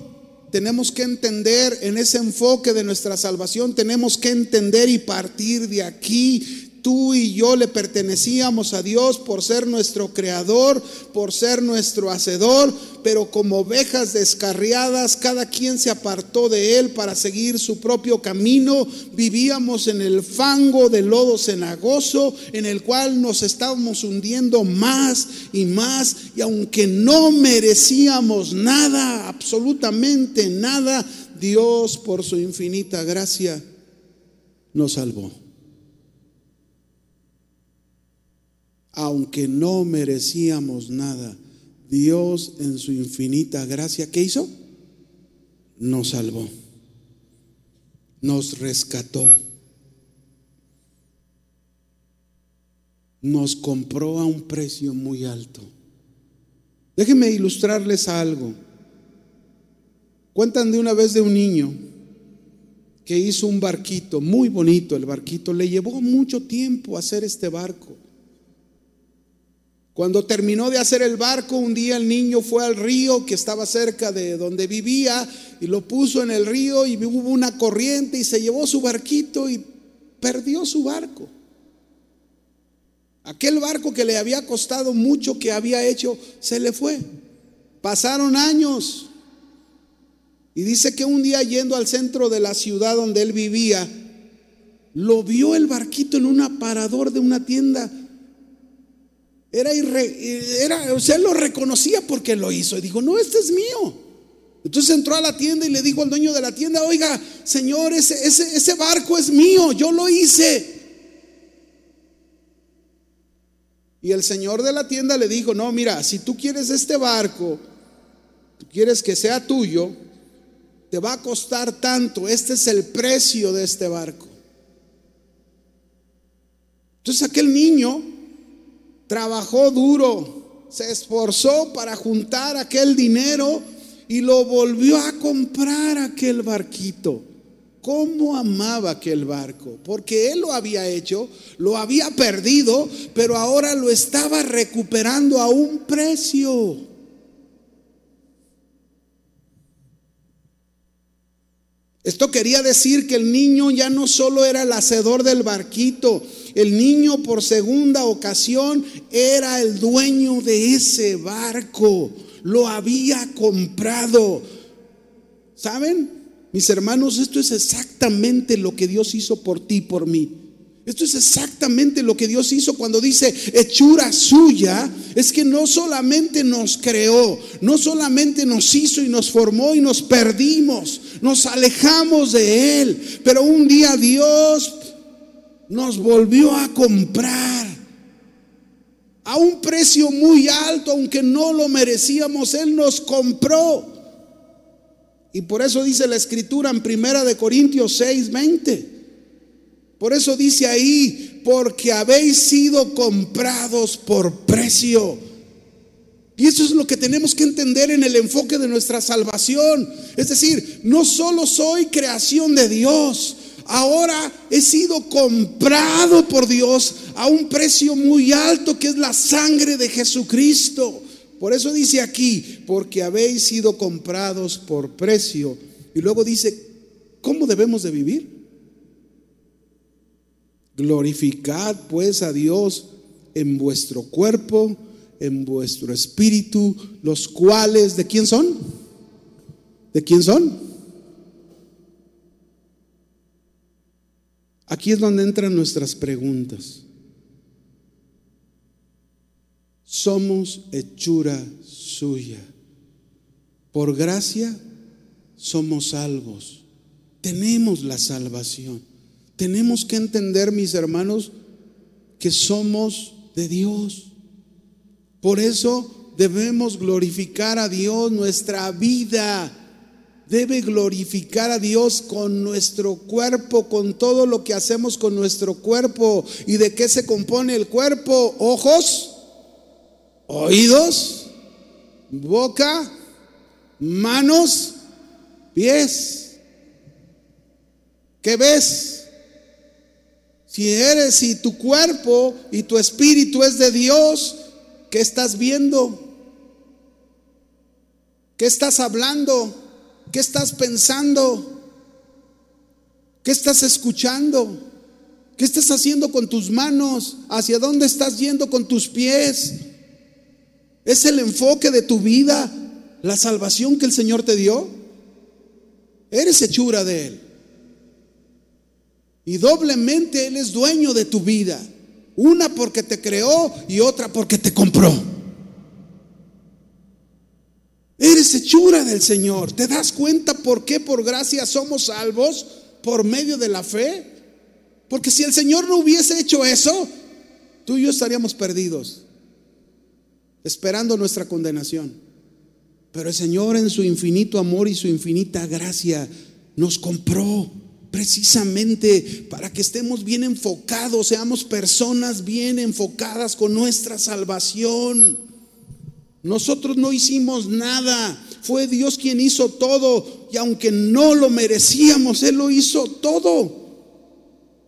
tenemos que entender en ese enfoque de nuestra salvación, tenemos que entender y partir de aquí Tú y yo le pertenecíamos a Dios por ser nuestro creador, por ser nuestro hacedor, pero como ovejas descarriadas, cada quien se apartó de él para seguir su propio camino. Vivíamos en el fango del lodo cenagoso, en el cual nos estábamos hundiendo más y más, y aunque no merecíamos nada, absolutamente nada, Dios por su infinita gracia nos salvó. Aunque no merecíamos nada, Dios en su infinita gracia, ¿qué hizo? Nos salvó, nos rescató, nos compró a un precio muy alto. Déjenme ilustrarles algo. Cuentan de una vez de un niño que hizo un barquito, muy bonito el barquito, le llevó mucho tiempo hacer este barco. Cuando terminó de hacer el barco, un día el niño fue al río que estaba cerca de donde vivía y lo puso en el río y hubo una corriente y se llevó su barquito y perdió su barco. Aquel barco que le había costado mucho que había hecho, se le fue. Pasaron años. Y dice que un día yendo al centro de la ciudad donde él vivía, lo vio el barquito en un aparador de una tienda era, era, o sea, lo reconocía porque lo hizo. Y dijo, no, este es mío. Entonces entró a la tienda y le dijo al dueño de la tienda, oiga, señor, ese, ese, ese barco es mío, yo lo hice. Y el señor de la tienda le dijo, no, mira, si tú quieres este barco, tú quieres que sea tuyo, te va a costar tanto, este es el precio de este barco. Entonces aquel niño trabajó duro, se esforzó para juntar aquel dinero y lo volvió a comprar aquel barquito. ¿Cómo amaba aquel barco? Porque él lo había hecho, lo había perdido, pero ahora lo estaba recuperando a un precio. Esto quería decir que el niño ya no solo era el hacedor del barquito, el niño por segunda ocasión era el dueño de ese barco, lo había comprado. ¿Saben? Mis hermanos, esto es exactamente lo que Dios hizo por ti y por mí. Esto es exactamente lo que Dios hizo cuando dice hechura suya. Es que no solamente nos creó, no solamente nos hizo y nos formó y nos perdimos, nos alejamos de Él. Pero un día Dios nos volvió a comprar a un precio muy alto, aunque no lo merecíamos, Él nos compró. Y por eso dice la escritura en Primera de Corintios 6, 20. Por eso dice ahí, porque habéis sido comprados por precio. Y eso es lo que tenemos que entender en el enfoque de nuestra salvación. Es decir, no solo soy creación de Dios, ahora he sido comprado por Dios a un precio muy alto que es la sangre de Jesucristo. Por eso dice aquí, porque habéis sido comprados por precio. Y luego dice, ¿cómo debemos de vivir? Glorificad pues a Dios en vuestro cuerpo, en vuestro espíritu, los cuales, ¿de quién son? ¿De quién son? Aquí es donde entran nuestras preguntas. Somos hechura suya. Por gracia somos salvos. Tenemos la salvación. Tenemos que entender, mis hermanos, que somos de Dios. Por eso debemos glorificar a Dios nuestra vida debe glorificar a Dios con nuestro cuerpo, con todo lo que hacemos con nuestro cuerpo. ¿Y de qué se compone el cuerpo? Ojos, oídos, boca, manos, pies. ¿Qué ves? Si eres, si tu cuerpo y tu espíritu es de Dios, ¿qué estás viendo? ¿Qué estás hablando? ¿Qué estás pensando? ¿Qué estás escuchando? ¿Qué estás haciendo con tus manos? ¿Hacia dónde estás yendo con tus pies? ¿Es el enfoque de tu vida la salvación que el Señor te dio? Eres hechura de Él. Y doblemente Él es dueño de tu vida. Una porque te creó y otra porque te compró. Eres hechura del Señor. ¿Te das cuenta por qué por gracia somos salvos? Por medio de la fe. Porque si el Señor no hubiese hecho eso, tú y yo estaríamos perdidos, esperando nuestra condenación. Pero el Señor en su infinito amor y su infinita gracia nos compró precisamente para que estemos bien enfocados, seamos personas bien enfocadas con nuestra salvación. Nosotros no hicimos nada, fue Dios quien hizo todo y aunque no lo merecíamos, Él lo hizo todo.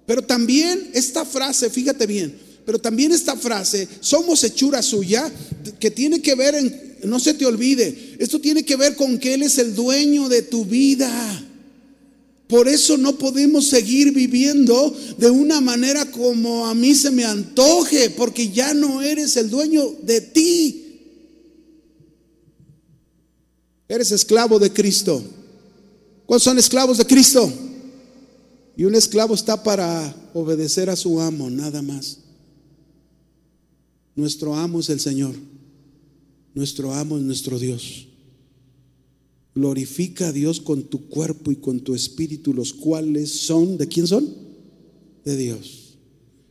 Pero también esta frase, fíjate bien, pero también esta frase, somos hechura suya, que tiene que ver en, no se te olvide, esto tiene que ver con que Él es el dueño de tu vida. Por eso no podemos seguir viviendo de una manera como a mí se me antoje, porque ya no eres el dueño de ti. Eres esclavo de Cristo. ¿Cuántos son esclavos de Cristo? Y un esclavo está para obedecer a su amo, nada más. Nuestro amo es el Señor. Nuestro amo es nuestro Dios. Glorifica a Dios con tu cuerpo y con tu espíritu, los cuales son, ¿de quién son? De Dios.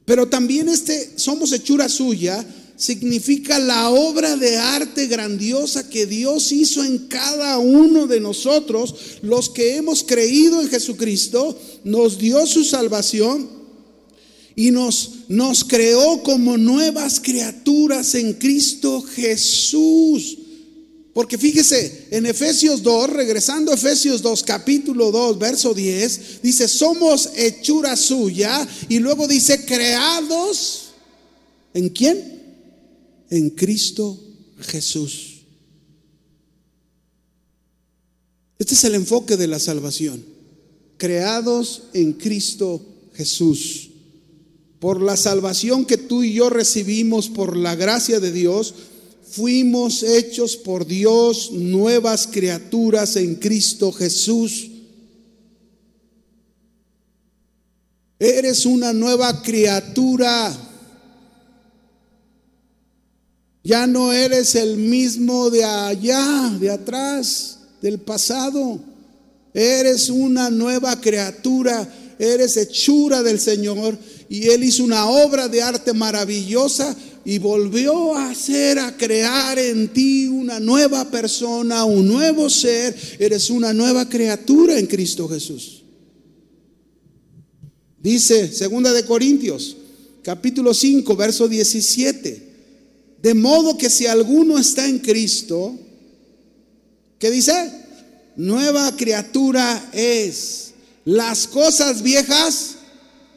Pero también este, somos hechura suya, significa la obra de arte grandiosa que Dios hizo en cada uno de nosotros, los que hemos creído en Jesucristo, nos dio su salvación y nos, nos creó como nuevas criaturas en Cristo Jesús. Porque fíjese, en Efesios 2, regresando a Efesios 2, capítulo 2, verso 10, dice, somos hechura suya y luego dice, creados, ¿en quién? En Cristo Jesús. Este es el enfoque de la salvación. Creados en Cristo Jesús. Por la salvación que tú y yo recibimos por la gracia de Dios, fuimos hechos por Dios nuevas criaturas en Cristo Jesús. Eres una nueva criatura ya no eres el mismo de allá, de atrás, del pasado. Eres una nueva criatura, eres hechura del Señor y Él hizo una obra de arte maravillosa y volvió a hacer, a crear en ti una nueva persona, un nuevo ser. Eres una nueva criatura en Cristo Jesús. Dice Segunda de Corintios, capítulo 5, verso 17. De modo que si alguno está en Cristo, ¿qué dice? Nueva criatura es. Las cosas viejas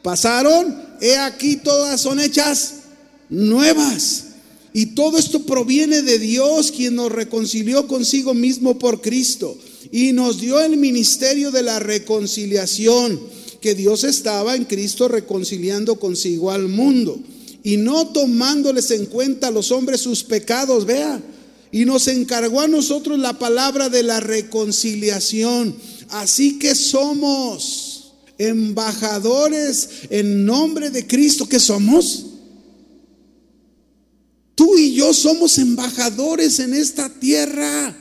pasaron, he aquí todas son hechas nuevas. Y todo esto proviene de Dios, quien nos reconcilió consigo mismo por Cristo y nos dio el ministerio de la reconciliación, que Dios estaba en Cristo reconciliando consigo al mundo y no tomándoles en cuenta a los hombres sus pecados, vea. Y nos encargó a nosotros la palabra de la reconciliación. Así que somos embajadores en nombre de Cristo. que somos? Tú y yo somos embajadores en esta tierra.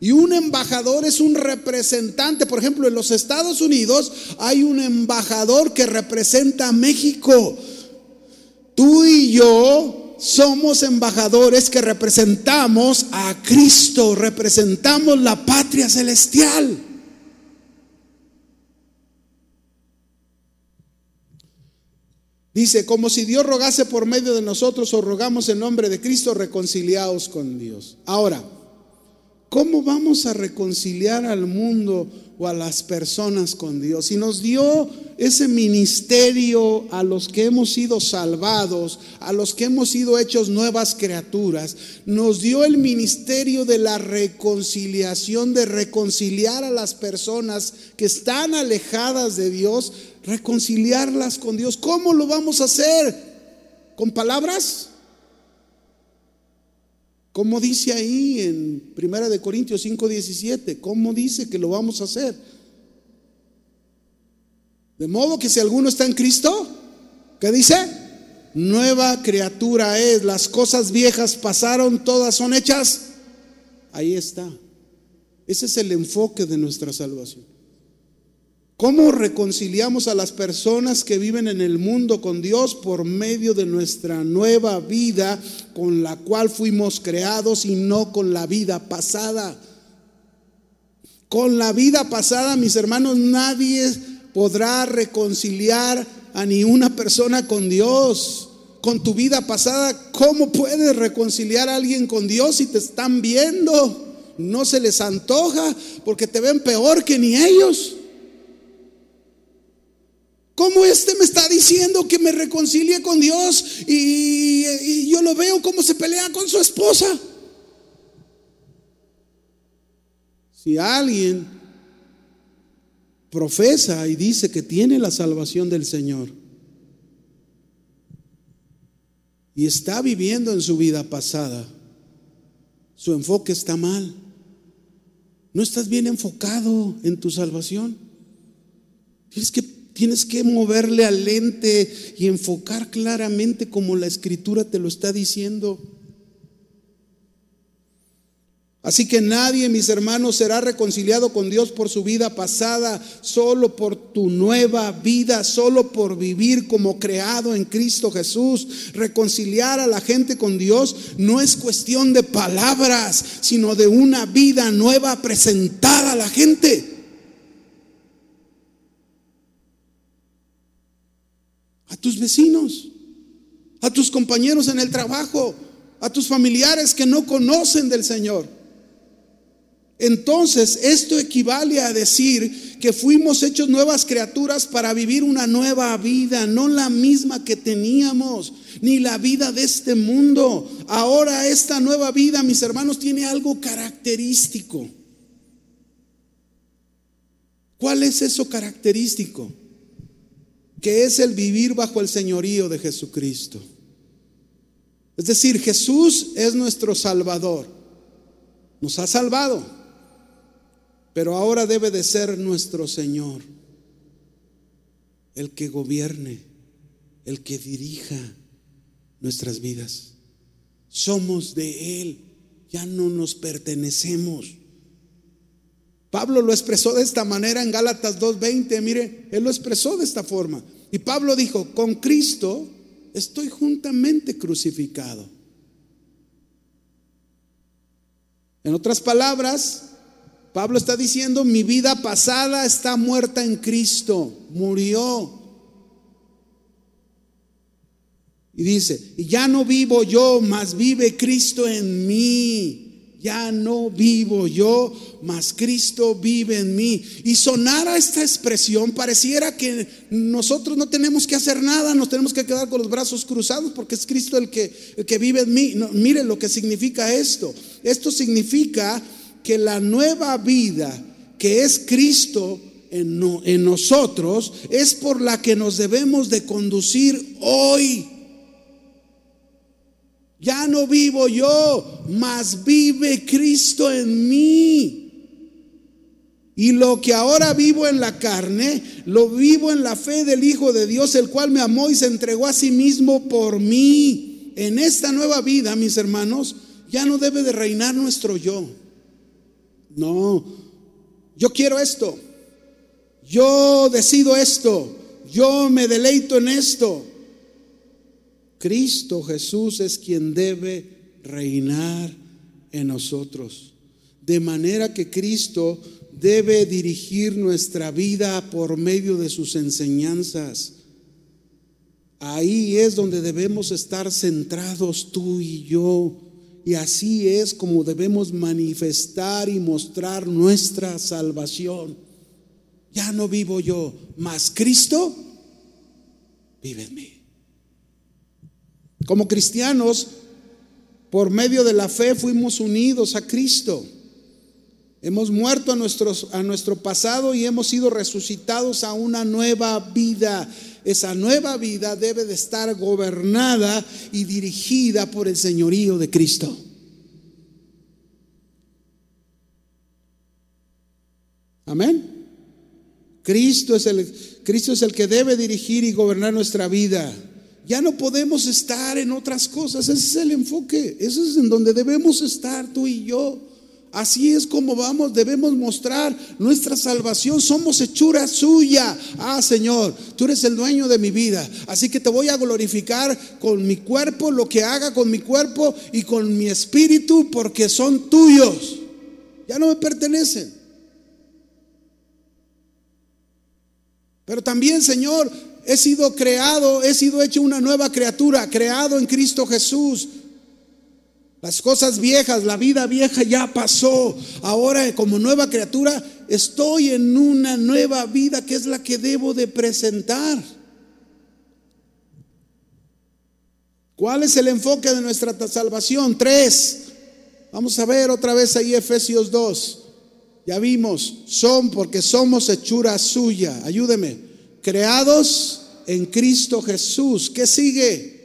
Y un embajador es un representante. Por ejemplo, en los Estados Unidos hay un embajador que representa a México. Tú y yo somos embajadores que representamos a Cristo, representamos la patria celestial. Dice, como si Dios rogase por medio de nosotros o rogamos en nombre de Cristo, reconciliados con Dios. Ahora, ¿cómo vamos a reconciliar al mundo o a las personas con Dios. Y nos dio ese ministerio a los que hemos sido salvados, a los que hemos sido hechos nuevas criaturas. Nos dio el ministerio de la reconciliación, de reconciliar a las personas que están alejadas de Dios, reconciliarlas con Dios. ¿Cómo lo vamos a hacer? ¿Con palabras? ¿Cómo dice ahí en 1 de Corintios 5:17? ¿Cómo dice que lo vamos a hacer? De modo que si alguno está en Cristo, ¿qué dice? Nueva criatura es, las cosas viejas pasaron, todas son hechas. Ahí está. Ese es el enfoque de nuestra salvación. ¿Cómo reconciliamos a las personas que viven en el mundo con Dios por medio de nuestra nueva vida con la cual fuimos creados y no con la vida pasada? Con la vida pasada, mis hermanos, nadie podrá reconciliar a ni una persona con Dios. Con tu vida pasada, ¿cómo puedes reconciliar a alguien con Dios si te están viendo? No se les antoja porque te ven peor que ni ellos. ¿Cómo este me está diciendo que me reconcilie con Dios y, yo lo veo como se pelea con su esposa? Si alguien profesa y dice que tiene la salvación del Señor y está viviendo en su vida pasada, su enfoque está mal. No estás bien enfocado en tu salvación. Tienes que Tienes que moverle al lente y enfocar claramente como la escritura te lo está diciendo. Así que nadie, mis hermanos, será reconciliado con Dios por su vida pasada, solo por tu nueva vida, solo por vivir como creado en Cristo Jesús. Reconciliar a la gente con Dios no es cuestión de palabras, sino de una vida nueva presentada a la gente. Tus vecinos, a tus compañeros en el trabajo, a tus familiares que no conocen del Señor. Entonces, esto equivale a decir que fuimos hechos nuevas criaturas para vivir una nueva vida, no la misma que teníamos, ni la vida de este mundo. Ahora esta nueva vida, mis hermanos, tiene algo característico. ¿Cuál es eso característico? Que es el vivir bajo el señorío de Jesucristo. Es decir, Jesús es nuestro Salvador. Nos ha salvado, pero ahora debe de ser nuestro Señor, el que gobierne, el que dirija nuestras vidas. Somos de Él, ya no nos pertenecemos. Pablo lo expresó de esta manera en Gálatas 2.20, mire, él lo expresó de esta forma. Y Pablo dijo, con Cristo estoy juntamente crucificado. En otras palabras, Pablo está diciendo, mi vida pasada está muerta en Cristo, murió. Y dice, y ya no vivo yo, mas vive Cristo en mí ya no vivo yo, mas Cristo vive en mí. Y sonara esta expresión, pareciera que nosotros no tenemos que hacer nada, nos tenemos que quedar con los brazos cruzados porque es Cristo el que, que vive en mí. Mire lo que significa esto. Esto significa que la nueva vida que es Cristo en, en nosotros es por la que nos debemos de conducir hoy. Ya no vivo yo, mas vive Cristo en mí. Y lo que ahora vivo en la carne, lo vivo en la fe del Hijo de Dios, el cual me amó y se entregó a sí mismo por mí. En esta nueva vida, mis hermanos, ya no debe de reinar nuestro yo. No, yo quiero esto. Yo decido esto. Yo me deleito en esto. Cristo Jesús es quien debe reinar en nosotros. De manera que Cristo debe dirigir nuestra vida por medio de sus enseñanzas. Ahí es donde debemos estar centrados tú y yo. Y así es como debemos manifestar y mostrar nuestra salvación. Ya no vivo yo, mas Cristo vive en mí. Como cristianos, por medio de la fe fuimos unidos a Cristo. Hemos muerto a, a nuestro pasado y hemos sido resucitados a una nueva vida. Esa nueva vida debe de estar gobernada y dirigida por el señorío de Cristo. Amén. Cristo es el, Cristo es el que debe dirigir y gobernar nuestra vida. Ya no podemos estar en otras cosas. Ese es el enfoque. Eso es en donde debemos estar tú y yo. Así es como vamos, debemos mostrar nuestra salvación. Somos hechura suya. Ah, Señor, tú eres el dueño de mi vida. Así que te voy a glorificar con mi cuerpo, lo que haga con mi cuerpo y con mi espíritu, porque son tuyos. Ya no me pertenecen. Pero también, Señor, he sido creado, he sido hecho una nueva criatura, creado en Cristo Jesús. Las cosas viejas, la vida vieja ya pasó. Ahora como nueva criatura estoy en una nueva vida que es la que debo de presentar. ¿Cuál es el enfoque de nuestra salvación? Tres. Vamos a ver otra vez ahí Efesios 2. Ya vimos, son porque somos hechura suya. Ayúdeme creados en Cristo Jesús. ¿Qué sigue?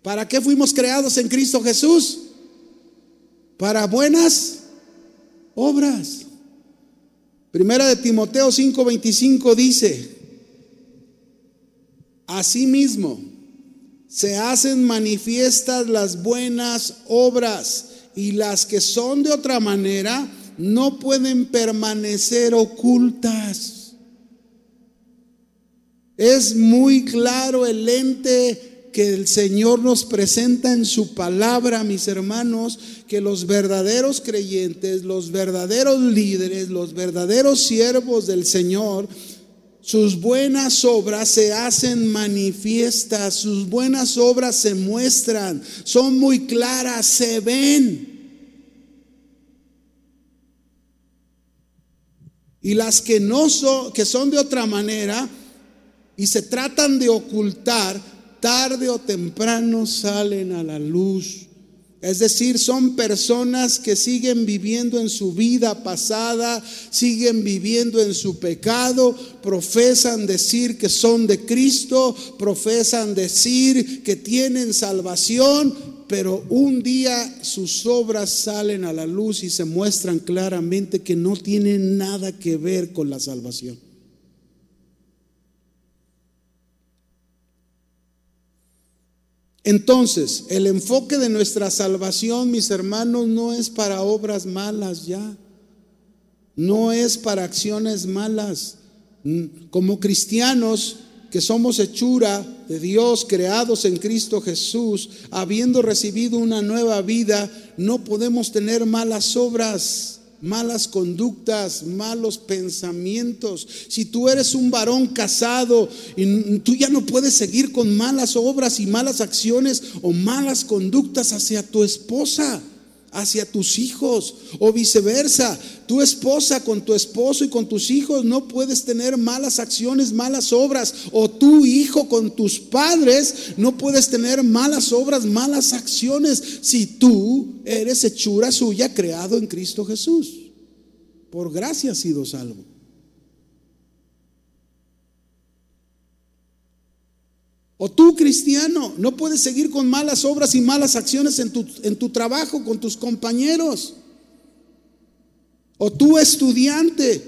¿Para qué fuimos creados en Cristo Jesús? Para buenas obras. Primera de Timoteo 5:25 dice, Asimismo, se hacen manifiestas las buenas obras y las que son de otra manera no pueden permanecer ocultas. Es muy claro el ente que el Señor nos presenta en su palabra, mis hermanos, que los verdaderos creyentes, los verdaderos líderes, los verdaderos siervos del Señor, sus buenas obras se hacen manifiestas, sus buenas obras se muestran, son muy claras, se ven. Y las que no son, que son de otra manera, y se tratan de ocultar, tarde o temprano salen a la luz. Es decir, son personas que siguen viviendo en su vida pasada, siguen viviendo en su pecado, profesan decir que son de Cristo, profesan decir que tienen salvación, pero un día sus obras salen a la luz y se muestran claramente que no tienen nada que ver con la salvación. Entonces, el enfoque de nuestra salvación, mis hermanos, no es para obras malas ya. No es para acciones malas. Como cristianos que somos hechura de Dios, creados en Cristo Jesús, habiendo recibido una nueva vida, no podemos tener malas obras malas conductas, malos pensamientos. Si tú eres un varón casado y tú ya no puedes seguir con malas obras y malas acciones o malas conductas hacia tu esposa hacia tus hijos o viceversa. Tu esposa con tu esposo y con tus hijos no puedes tener malas acciones, malas obras. O tu hijo con tus padres no puedes tener malas obras, malas acciones si tú eres hechura suya creado en Cristo Jesús. Por gracia has sido salvo. O tú, cristiano, no puedes seguir con malas obras y malas acciones en tu, en tu trabajo con tus compañeros. O tú, estudiante,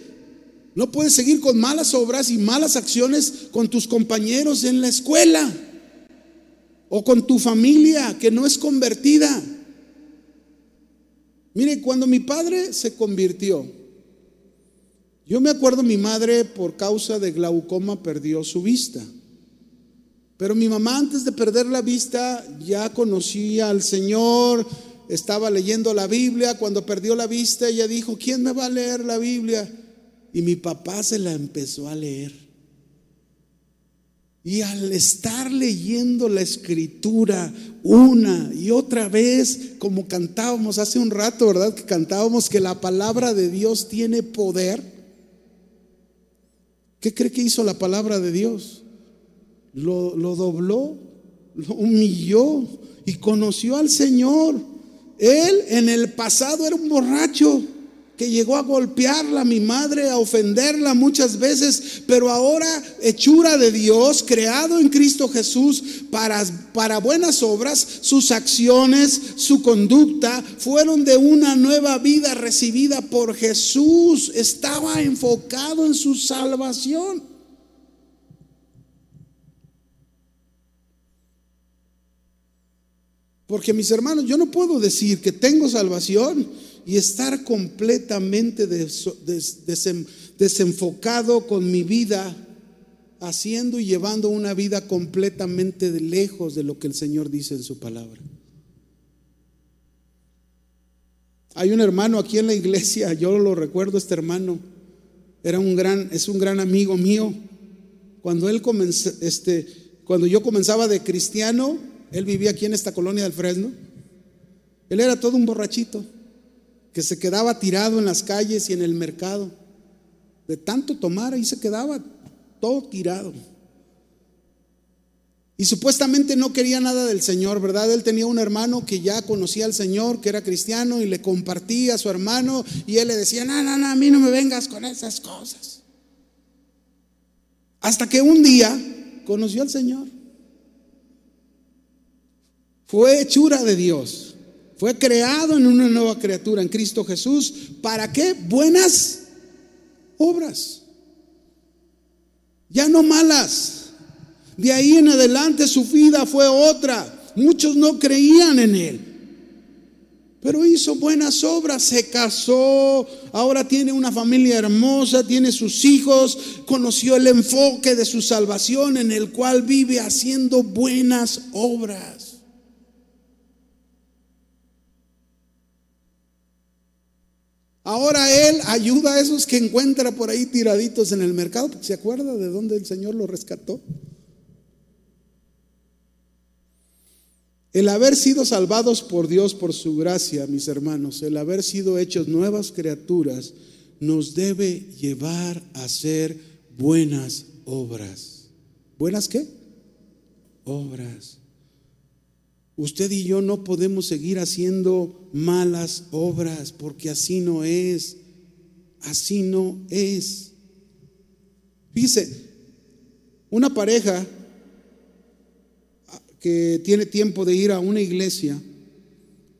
no puedes seguir con malas obras y malas acciones con tus compañeros en la escuela. O con tu familia que no es convertida. Mire, cuando mi padre se convirtió, yo me acuerdo mi madre por causa de glaucoma perdió su vista. Pero mi mamá antes de perder la vista ya conocía al Señor, estaba leyendo la Biblia. Cuando perdió la vista ella dijo, ¿quién me va a leer la Biblia? Y mi papá se la empezó a leer. Y al estar leyendo la escritura una y otra vez, como cantábamos hace un rato, ¿verdad? Que cantábamos que la palabra de Dios tiene poder ¿Qué cree que hizo la palabra de Dios? Lo, lo dobló, lo humilló y conoció al Señor. Él en el pasado era un borracho que llegó a golpearla, a mi madre, a ofenderla muchas veces, pero ahora hechura de Dios, creado en Cristo Jesús para, para buenas obras, sus acciones, su conducta fueron de una nueva vida recibida por Jesús. Estaba enfocado en su salvación. Porque mis hermanos, yo no puedo decir que tengo salvación y estar completamente desenfocado con mi vida, haciendo y llevando una vida completamente lejos de lo que el Señor dice en su palabra. Hay un hermano aquí en la iglesia, yo lo recuerdo, este hermano, era un gran, es un gran amigo mío. Cuando él comenzó, este, cuando yo comenzaba de cristiano, él vivía aquí en esta colonia del Fresno. Él era todo un borrachito que se quedaba tirado en las calles y en el mercado. De tanto tomar, ahí se quedaba todo tirado. Y supuestamente no quería nada del Señor, ¿verdad? Él tenía un hermano que ya conocía al Señor, que era cristiano, y le compartía a su hermano, y él le decía, no, no, no, a mí no me vengas con esas cosas. Hasta que un día conoció al Señor. Fue hechura de Dios. Fue creado en una nueva criatura, en Cristo Jesús. ¿Para qué? Buenas obras. Ya no malas. De ahí en adelante su vida fue otra. Muchos no creían en él. Pero hizo buenas obras, se casó, ahora tiene una familia hermosa, tiene sus hijos, conoció el enfoque de su salvación en el cual vive haciendo buenas obras. Ahora Él ayuda a esos que encuentra por ahí tiraditos en el mercado, se acuerda de dónde el Señor lo rescató. El haber sido salvados por Dios por su gracia, mis hermanos, el haber sido hechos nuevas criaturas, nos debe llevar a hacer buenas obras. ¿Buenas qué? Obras. Usted y yo no podemos seguir haciendo malas obras porque así no es. Así no es. Fíjese, una pareja que tiene tiempo de ir a una iglesia,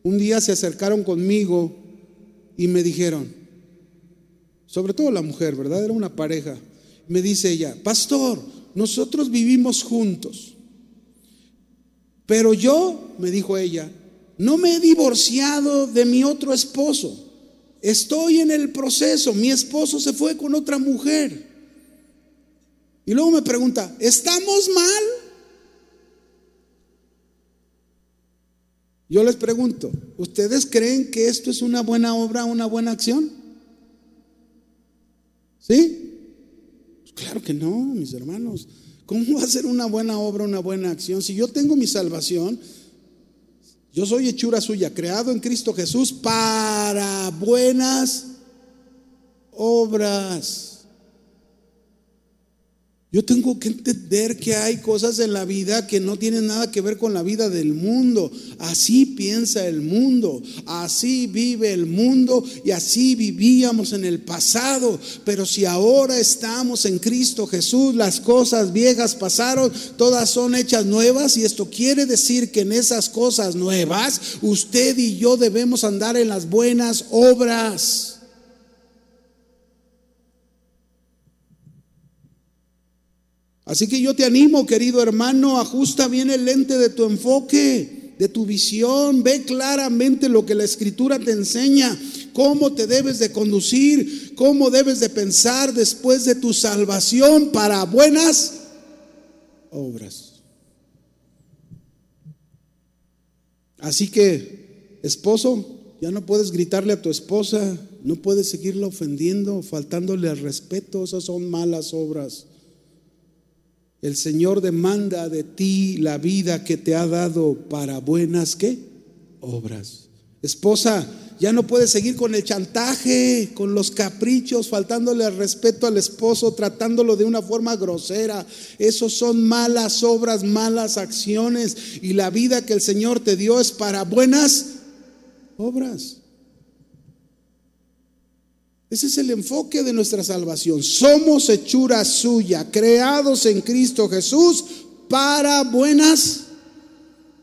un día se acercaron conmigo y me dijeron, sobre todo la mujer, ¿verdad? Era una pareja. Me dice ella, pastor, nosotros vivimos juntos. Pero yo, me dijo ella, no me he divorciado de mi otro esposo. Estoy en el proceso. Mi esposo se fue con otra mujer. Y luego me pregunta, ¿estamos mal? Yo les pregunto, ¿ustedes creen que esto es una buena obra, una buena acción? ¿Sí? Claro que no, mis hermanos. ¿Cómo va a ser una buena obra, una buena acción? Si yo tengo mi salvación, yo soy hechura suya, creado en Cristo Jesús para buenas obras. Yo tengo que entender que hay cosas en la vida que no tienen nada que ver con la vida del mundo. Así piensa el mundo, así vive el mundo y así vivíamos en el pasado. Pero si ahora estamos en Cristo Jesús, las cosas viejas pasaron, todas son hechas nuevas y esto quiere decir que en esas cosas nuevas usted y yo debemos andar en las buenas obras. Así que yo te animo, querido hermano, ajusta bien el lente de tu enfoque, de tu visión, ve claramente lo que la escritura te enseña, cómo te debes de conducir, cómo debes de pensar después de tu salvación para buenas obras. Así que, esposo, ya no puedes gritarle a tu esposa, no puedes seguirla ofendiendo, faltándole al respeto, esas son malas obras. El Señor demanda de ti la vida que te ha dado para buenas ¿qué? obras. Esposa, Ya no puedes seguir con el chantaje, con los caprichos, faltándole al respeto al esposo, tratándolo de una forma grosera. Esos son malas obras, malas acciones. Y la vida que el Señor te dio es para buenas obras. Ese es el enfoque de nuestra salvación. Somos hechura suya, creados en Cristo Jesús para buenas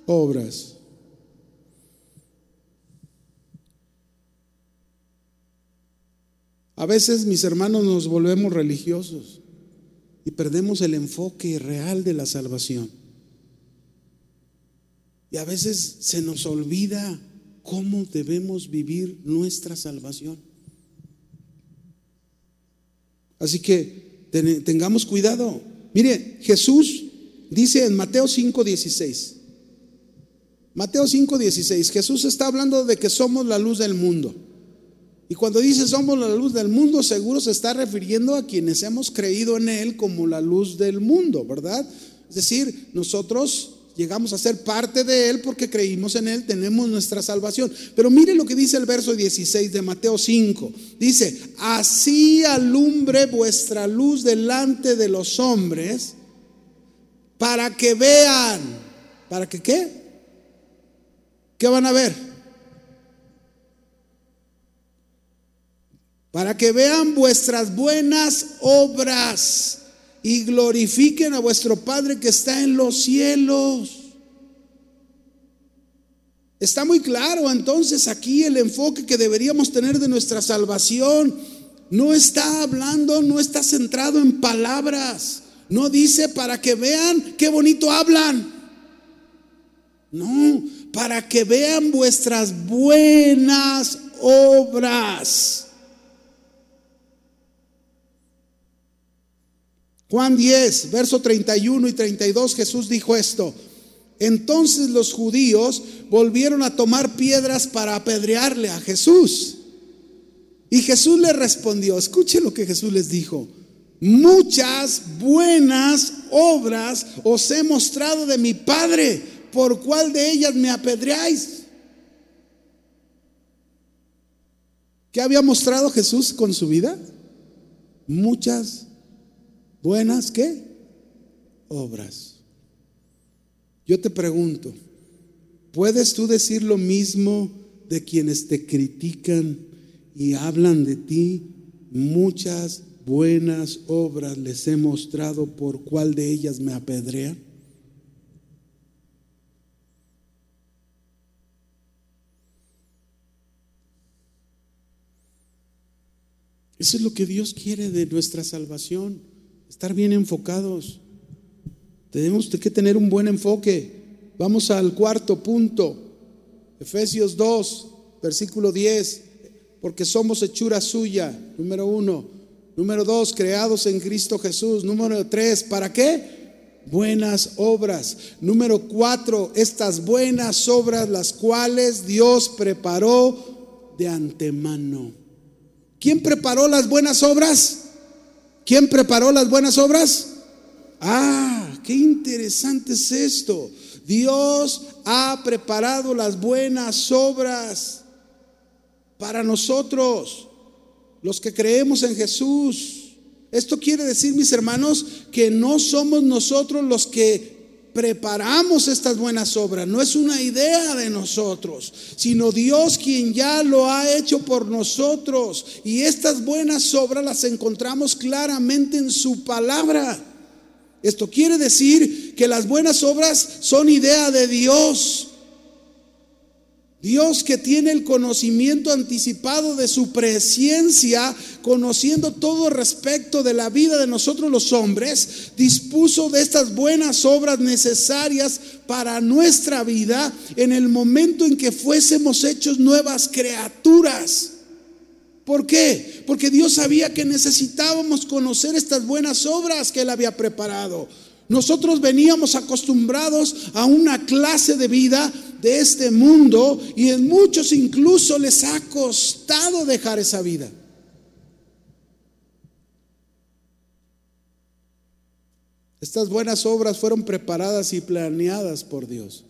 obras. A veces, mis hermanos, nos volvemos religiosos y perdemos el enfoque real de la salvación. Y a veces se nos olvida cómo debemos vivir nuestra salvación. Así que tengamos cuidado. Mire, Jesús dice en Mateo 5:16. Mateo 5:16, Jesús está hablando de que somos la luz del mundo. Y cuando dice somos la luz del mundo, seguro se está refiriendo a quienes hemos creído en Él como la luz del mundo, ¿verdad? Es decir, nosotros llegamos a ser parte de Él porque creímos en Él, tenemos nuestra salvación. Pero mire lo que dice el verso 16 de Mateo 5. Dice, así alumbre vuestra luz delante de los hombres para que vean. ¿Para que qué? ¿Qué van a ver? Para que vean vuestras buenas obras y glorifiquen a vuestro Padre que está en los cielos. Está muy claro entonces aquí el enfoque que deberíamos tener de nuestra salvación. No está hablando, no está centrado en palabras. No dice para que vean qué bonito hablan. No, para que vean vuestras buenas obras. Juan 10, verso 31 y 32, Jesús dijo esto. Entonces los judíos volvieron a tomar piedras para apedrearle a Jesús. Y Jesús le respondió, escuche lo que Jesús les dijo, muchas buenas obras os he mostrado de mi Padre, ¿por cuál de ellas me apedreáis? ¿Qué había mostrado Jesús con su vida? Muchas buenas qué? Obras. Yo te pregunto, ¿puedes tú decir lo mismo de quienes te critican y hablan de ti? Muchas buenas obras les he mostrado por cuál de ellas me apedrean. Eso es lo que Dios quiere de nuestra salvación estar bien enfocados. Tenemos que tener un buen enfoque. Vamos al cuarto punto. Efesios 2, versículo 10. Porque somos hechura suya, número uno. Número dos, creados en Cristo Jesús. Número tres, ¿para qué? Buenas obras. Número cuatro, estas buenas obras las cuales Dios preparó de antemano. ¿Quién preparó las buenas obras? ¿Quién preparó las buenas obras? Ah, qué interesante es esto. Dios ha preparado las buenas obras para nosotros, los que creemos en Jesús. Esto quiere decir, mis hermanos, que no somos nosotros los que preparamos estas buenas obras. No es una idea de nosotros, sino Dios quien ya lo ha hecho por nosotros. Y estas buenas obras las encontramos claramente en su palabra. Esto quiere decir que las buenas obras son idea de Dios. Dios que tiene el conocimiento anticipado de su presencia, conociendo todo respecto de la vida de nosotros los hombres, dispuso de estas buenas obras necesarias para nuestra vida en el momento en que fuésemos hechos nuevas criaturas. ¿Por qué? Porque Dios sabía que necesitábamos conocer estas buenas obras que Él había preparado. Nosotros veníamos acostumbrados a una clase de vida de este mundo y en muchos incluso les ha costado dejar esa vida. Estas buenas obras fueron preparadas y planeadas por Dios.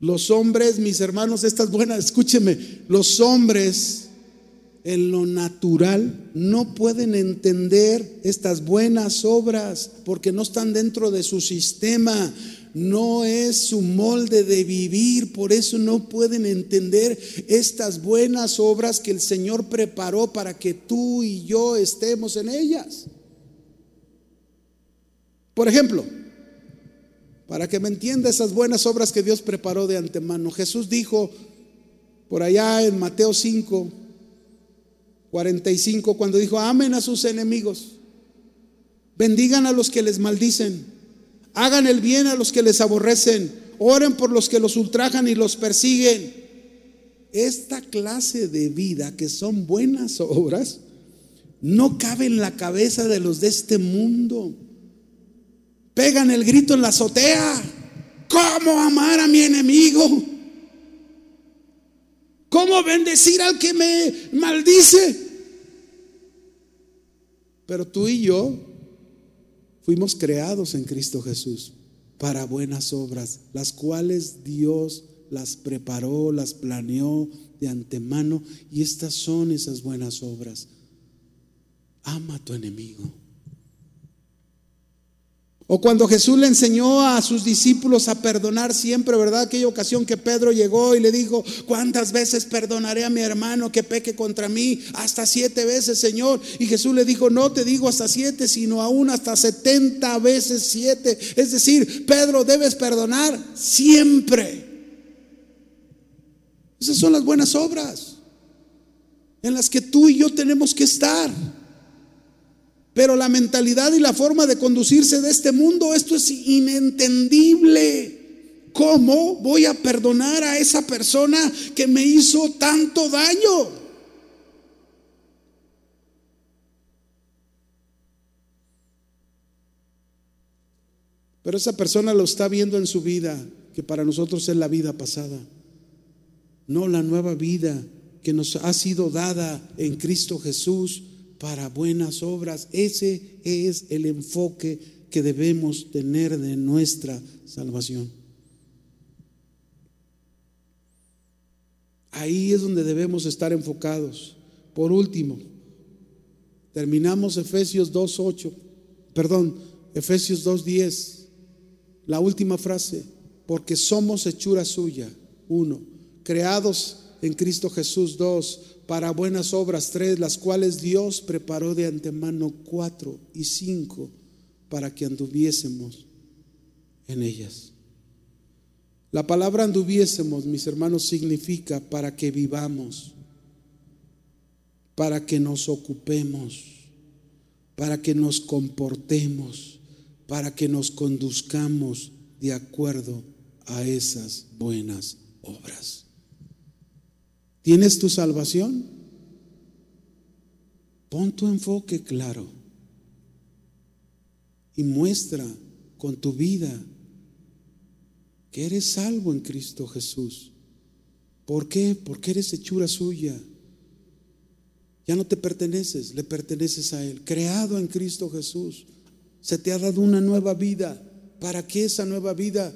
Los hombres, mis hermanos, estas buenas, escúcheme, los hombres en lo natural no pueden entender estas buenas obras porque no están dentro de su sistema, no es su molde de vivir, por eso no pueden entender estas buenas obras que el Señor preparó para que tú y yo estemos en ellas. Por ejemplo, para que me entienda esas buenas obras que Dios preparó de antemano, Jesús dijo por allá en Mateo 5, 45, cuando dijo, amen a sus enemigos, bendigan a los que les maldicen, hagan el bien a los que les aborrecen, oren por los que los ultrajan y los persiguen. Esta clase de vida que son buenas obras, no cabe en la cabeza de los de este mundo. Pegan el grito en la azotea. ¿Cómo amar a mi enemigo? ¿Cómo bendecir al que me maldice? Pero tú y yo fuimos creados en Cristo Jesús para buenas obras, las cuales Dios las preparó, las planeó de antemano y estas son esas buenas obras. Ama a tu enemigo. O cuando Jesús le enseñó a sus discípulos a perdonar siempre, ¿verdad? Aquella ocasión que Pedro llegó y le dijo, ¿cuántas veces perdonaré a mi hermano que peque contra mí? Hasta siete veces, Señor. Y Jesús le dijo, no te digo hasta siete, sino aún hasta setenta veces siete. Es decir, Pedro, debes perdonar siempre. Esas son las buenas obras en las que tú y yo tenemos que estar. Pero la mentalidad y la forma de conducirse de este mundo, esto es inentendible. ¿Cómo voy a perdonar a esa persona que me hizo tanto daño? Pero esa persona lo está viendo en su vida, que para nosotros es la vida pasada, no la nueva vida que nos ha sido dada en Cristo Jesús para buenas obras. Ese es el enfoque que debemos tener de nuestra salvación. Ahí es donde debemos estar enfocados. Por último, terminamos Efesios 2.8, perdón, Efesios 2.10, la última frase, porque somos hechura suya, uno, creados en Cristo Jesús, dos, para buenas obras, tres, las cuales Dios preparó de antemano, cuatro y cinco, para que anduviésemos en ellas. La palabra anduviésemos, mis hermanos, significa para que vivamos, para que nos ocupemos, para que nos comportemos, para que nos conduzcamos de acuerdo a esas buenas obras. ¿Tienes tu salvación? Pon tu enfoque claro y muestra con tu vida que eres salvo en Cristo Jesús. ¿Por qué? Porque eres hechura suya. Ya no te perteneces, le perteneces a Él. Creado en Cristo Jesús. Se te ha dado una nueva vida. ¿Para qué esa nueva vida?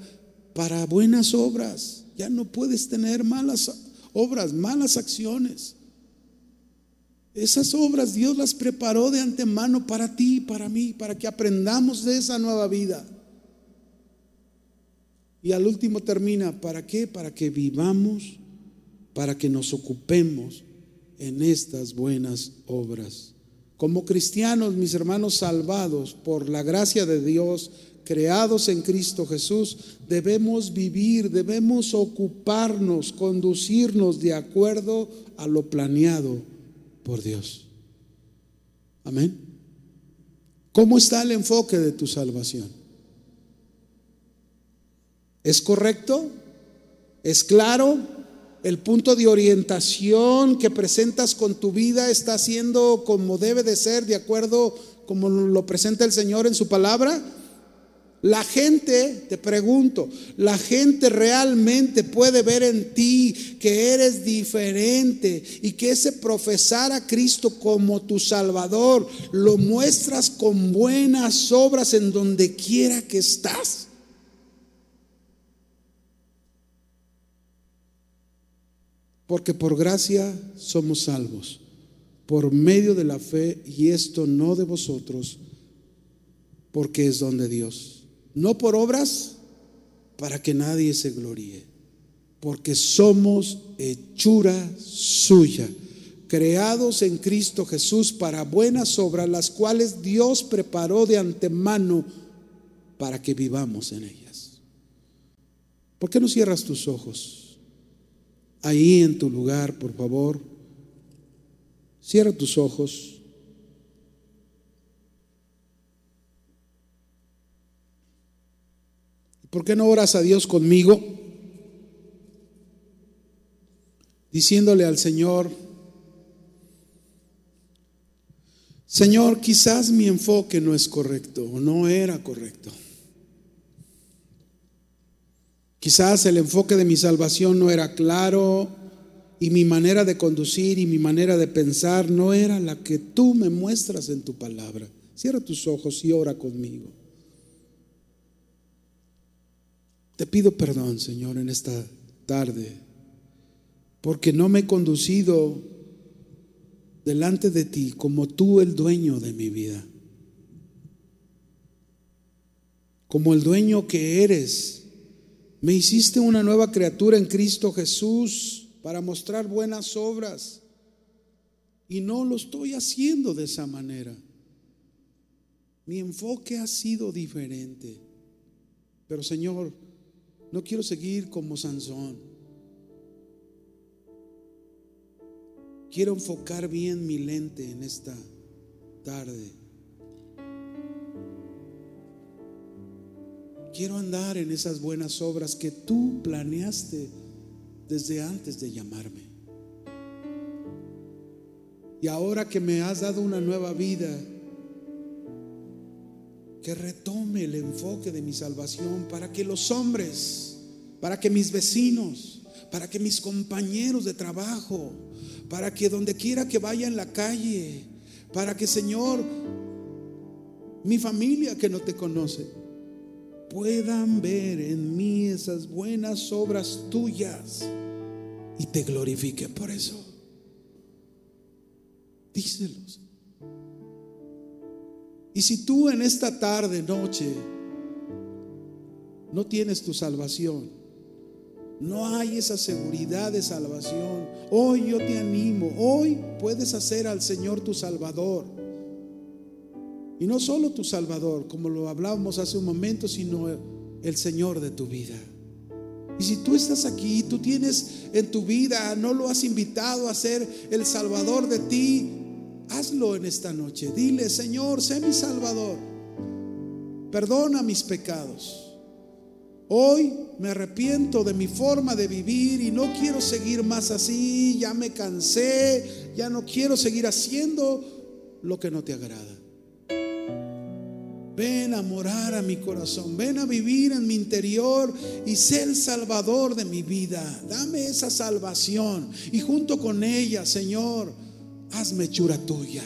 Para buenas obras. Ya no puedes tener malas obras, malas acciones. Esas obras Dios las preparó de antemano para ti para mí, para que aprendamos de esa nueva vida. Y al último termina, ¿para qué? Para que vivamos, para que nos ocupemos en estas buenas obras. Como cristianos, mis hermanos salvados por la gracia de Dios, creados en Cristo Jesús, debemos vivir, debemos ocuparnos, conducirnos de acuerdo a lo planeado por Dios. Amén. ¿Cómo está el enfoque de tu salvación? ¿Es correcto? ¿Es claro? ¿El punto de orientación que presentas con tu vida está siendo como debe de ser, de acuerdo como lo presenta el Señor en su palabra? La gente, te pregunto, la gente realmente puede ver en ti que eres diferente y que ese profesar a Cristo como tu Salvador lo muestras con buenas obras en donde quiera que estás. Porque por gracia somos salvos, por medio de la fe, y esto no de vosotros, porque es don de Dios. No por obras, para que nadie se gloríe, porque somos hechura suya, creados en Cristo Jesús para buenas obras, las cuales Dios preparó de antemano para que vivamos en ellas. ¿Por qué no cierras tus ojos? ahí en tu lugar, por favor. Cierra tus ojos. ¿Por qué no oras a Dios conmigo? Diciéndole al Señor, Señor, quizás mi enfoque no es correcto o no era correcto. Quizás el enfoque de mi salvación no era claro y mi manera de conducir y mi manera de pensar no era la que tú me muestras en tu palabra. Cierra tus ojos y ora conmigo. Te pido perdón, Señor, en esta tarde, porque no me he conducido delante de ti como tú el dueño de mi vida, como el dueño que eres me hiciste una nueva criatura en Cristo Jesús para mostrar buenas obras. Y no lo estoy haciendo de esa manera. Mi enfoque ha sido diferente. Pero Señor, no quiero seguir como Sansón. Quiero enfocar bien mi lente en esta tarde. Quiero andar en esas buenas obras que tú planeaste desde antes de llamarme. Y ahora que me has dado una nueva vida, que retome el enfoque de mi salvación para que los hombres, para que mis vecinos, para que mis compañeros de trabajo, para que donde quiera que vaya en la calle, para que Señor, mi familia que no te conoce, puedan ver en mí esas buenas obras tuyas y te glorifiquen por eso. Díselos. Y si tú en esta tarde, noche, no tienes tu salvación, no hay esa seguridad de salvación, hoy yo te animo, hoy puedes hacer al Señor tu Salvador. Y no solo tu Salvador, como lo hablábamos hace un momento, sino el Señor de tu vida. Y si tú estás aquí, tú tienes en tu vida, no lo has invitado a ser el Salvador de ti, hazlo en esta noche. Dile, Señor, sé mi Salvador. Perdona mis pecados. Hoy me arrepiento de mi forma de vivir y no quiero seguir más así. Ya me cansé, ya no quiero seguir haciendo lo que no te agrada. Ven a morar a mi corazón, ven a vivir en mi interior y sé el salvador de mi vida. Dame esa salvación y junto con ella, Señor, hazme hechura tuya,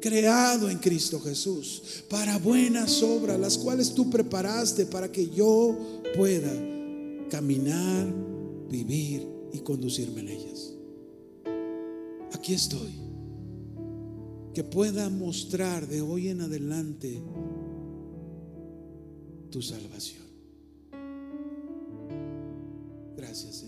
creado en Cristo Jesús, para buenas obras, las cuales tú preparaste para que yo pueda caminar, vivir y conducirme en ellas. Aquí estoy, que pueda mostrar de hoy en adelante tu salvación. Gracias, Señor.